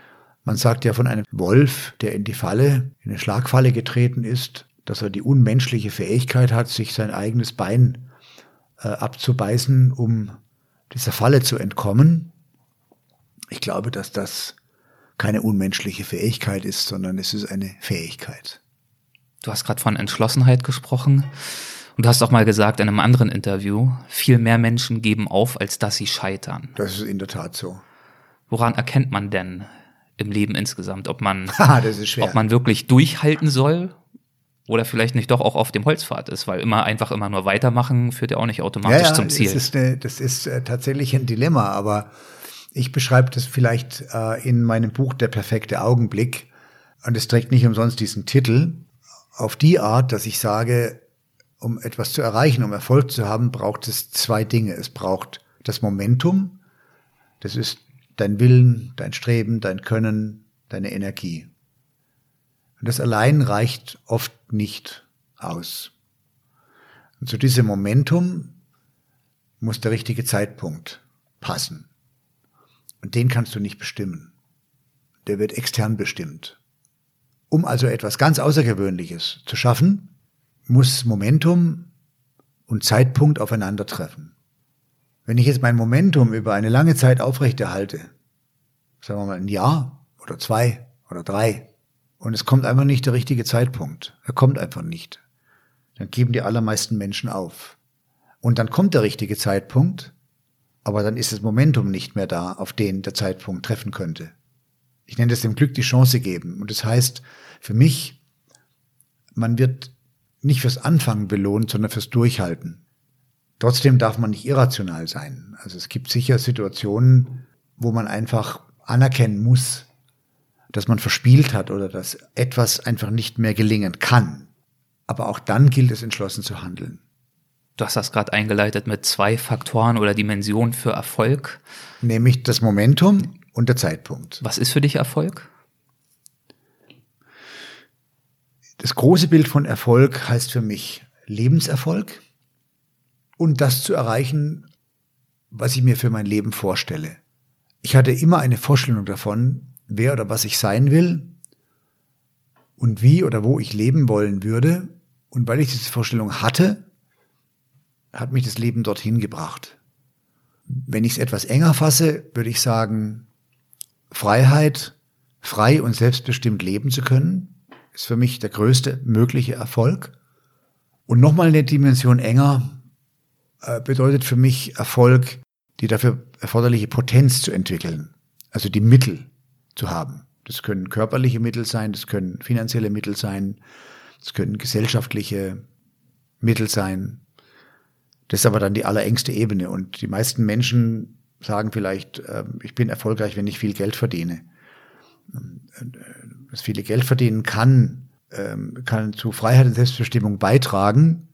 man sagt ja von einem Wolf, der in die Falle, in eine Schlagfalle getreten ist, dass er die unmenschliche Fähigkeit hat, sich sein eigenes Bein äh, abzubeißen, um dieser Falle zu entkommen. Ich glaube, dass das keine unmenschliche Fähigkeit ist, sondern es ist eine Fähigkeit. Du hast gerade von Entschlossenheit gesprochen und du hast auch mal gesagt in einem anderen Interview, viel mehr Menschen geben auf, als dass sie scheitern. Das ist in der Tat so. Woran erkennt man denn im Leben insgesamt, ob man, schwer. ob man wirklich durchhalten soll oder vielleicht nicht doch auch auf dem Holzpfad ist, weil immer einfach immer nur weitermachen führt ja auch nicht automatisch ja, ja, zum Ziel. Das ist, eine, das ist äh, tatsächlich ein Dilemma, aber ich beschreibe das vielleicht äh, in meinem Buch Der perfekte Augenblick. Und es trägt nicht umsonst diesen Titel. Auf die Art, dass ich sage, um etwas zu erreichen, um Erfolg zu haben, braucht es zwei Dinge. Es braucht das Momentum. Das ist dein Willen, dein Streben, dein Können, deine Energie. Und das allein reicht oft nicht aus. Und zu diesem Momentum muss der richtige Zeitpunkt passen. Und den kannst du nicht bestimmen. Der wird extern bestimmt. Um also etwas ganz Außergewöhnliches zu schaffen, muss Momentum und Zeitpunkt aufeinandertreffen. Wenn ich jetzt mein Momentum über eine lange Zeit aufrechterhalte, sagen wir mal ein Jahr oder zwei oder drei, und es kommt einfach nicht der richtige Zeitpunkt, er kommt einfach nicht, dann geben die allermeisten Menschen auf. Und dann kommt der richtige Zeitpunkt aber dann ist das Momentum nicht mehr da, auf den der Zeitpunkt treffen könnte. Ich nenne das dem Glück die Chance geben. Und das heißt, für mich, man wird nicht fürs Anfangen belohnt, sondern fürs Durchhalten. Trotzdem darf man nicht irrational sein. Also es gibt sicher Situationen, wo man einfach anerkennen muss, dass man verspielt hat oder dass etwas einfach nicht mehr gelingen kann. Aber auch dann gilt es entschlossen zu handeln. Du hast das gerade eingeleitet mit zwei Faktoren oder Dimensionen für Erfolg. Nämlich das Momentum und der Zeitpunkt. Was ist für dich Erfolg? Das große Bild von Erfolg heißt für mich Lebenserfolg und das zu erreichen, was ich mir für mein Leben vorstelle. Ich hatte immer eine Vorstellung davon, wer oder was ich sein will und wie oder wo ich leben wollen würde. Und weil ich diese Vorstellung hatte, hat mich das Leben dorthin gebracht. Wenn ich es etwas enger fasse, würde ich sagen, Freiheit, frei und selbstbestimmt leben zu können, ist für mich der größte mögliche Erfolg. Und nochmal eine Dimension enger bedeutet für mich Erfolg, die dafür erforderliche Potenz zu entwickeln, also die Mittel zu haben. Das können körperliche Mittel sein, das können finanzielle Mittel sein, das können gesellschaftliche Mittel sein, das ist aber dann die allerengste Ebene. Und die meisten Menschen sagen vielleicht, äh, ich bin erfolgreich, wenn ich viel Geld verdiene. Das viele Geld verdienen kann, ähm, kann zu Freiheit und Selbstbestimmung beitragen,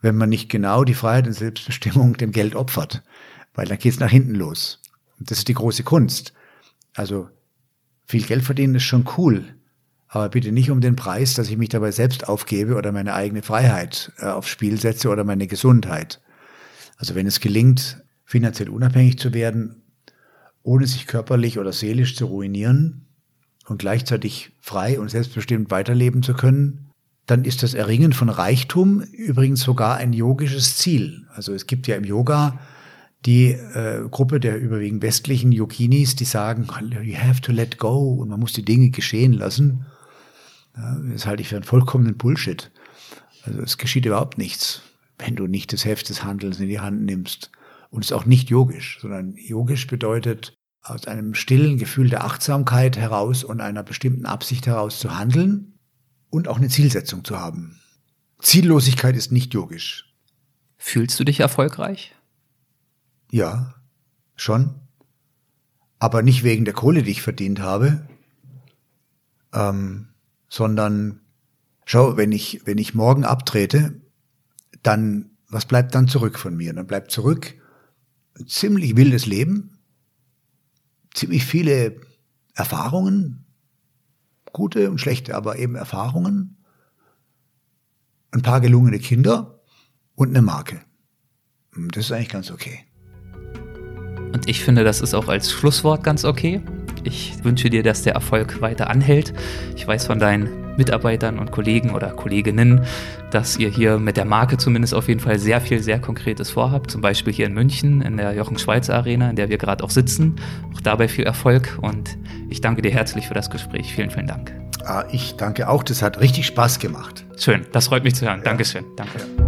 wenn man nicht genau die Freiheit und Selbstbestimmung dem Geld opfert. Weil dann geht's nach hinten los. Und das ist die große Kunst. Also viel Geld verdienen ist schon cool aber bitte nicht um den Preis, dass ich mich dabei selbst aufgebe oder meine eigene Freiheit äh, aufs Spiel setze oder meine Gesundheit. Also wenn es gelingt, finanziell unabhängig zu werden, ohne sich körperlich oder seelisch zu ruinieren und gleichzeitig frei und selbstbestimmt weiterleben zu können, dann ist das Erringen von Reichtum übrigens sogar ein yogisches Ziel. Also es gibt ja im Yoga die äh, Gruppe der überwiegend westlichen Yoginis, die sagen, you have to let go und man muss die Dinge geschehen lassen. Ja, das halte ich für einen vollkommenen Bullshit. Also es geschieht überhaupt nichts, wenn du nicht das Heft des Handelns in die Hand nimmst. Und es ist auch nicht yogisch, sondern yogisch bedeutet, aus einem stillen Gefühl der Achtsamkeit heraus und einer bestimmten Absicht heraus zu handeln und auch eine Zielsetzung zu haben. Ziellosigkeit ist nicht yogisch. Fühlst du dich erfolgreich? Ja, schon. Aber nicht wegen der Kohle, die ich verdient habe, ähm, sondern schau, wenn ich, wenn ich morgen abtrete, dann, was bleibt dann zurück von mir? Dann bleibt zurück ein ziemlich wildes Leben, ziemlich viele Erfahrungen, gute und schlechte, aber eben Erfahrungen, ein paar gelungene Kinder und eine Marke. Das ist eigentlich ganz okay. Und ich finde, das ist auch als Schlusswort ganz okay. Ich wünsche dir, dass der Erfolg weiter anhält. Ich weiß von deinen Mitarbeitern und Kollegen oder Kolleginnen, dass ihr hier mit der Marke zumindest auf jeden Fall sehr viel, sehr Konkretes vorhabt. Zum Beispiel hier in München in der Jochen Schweizer Arena, in der wir gerade auch sitzen. Auch dabei viel Erfolg und ich danke dir herzlich für das Gespräch. Vielen, vielen Dank. Ah, ich danke auch. Das hat richtig Spaß gemacht. Schön, das freut mich zu hören. Ja. Dankeschön. Danke. Ja.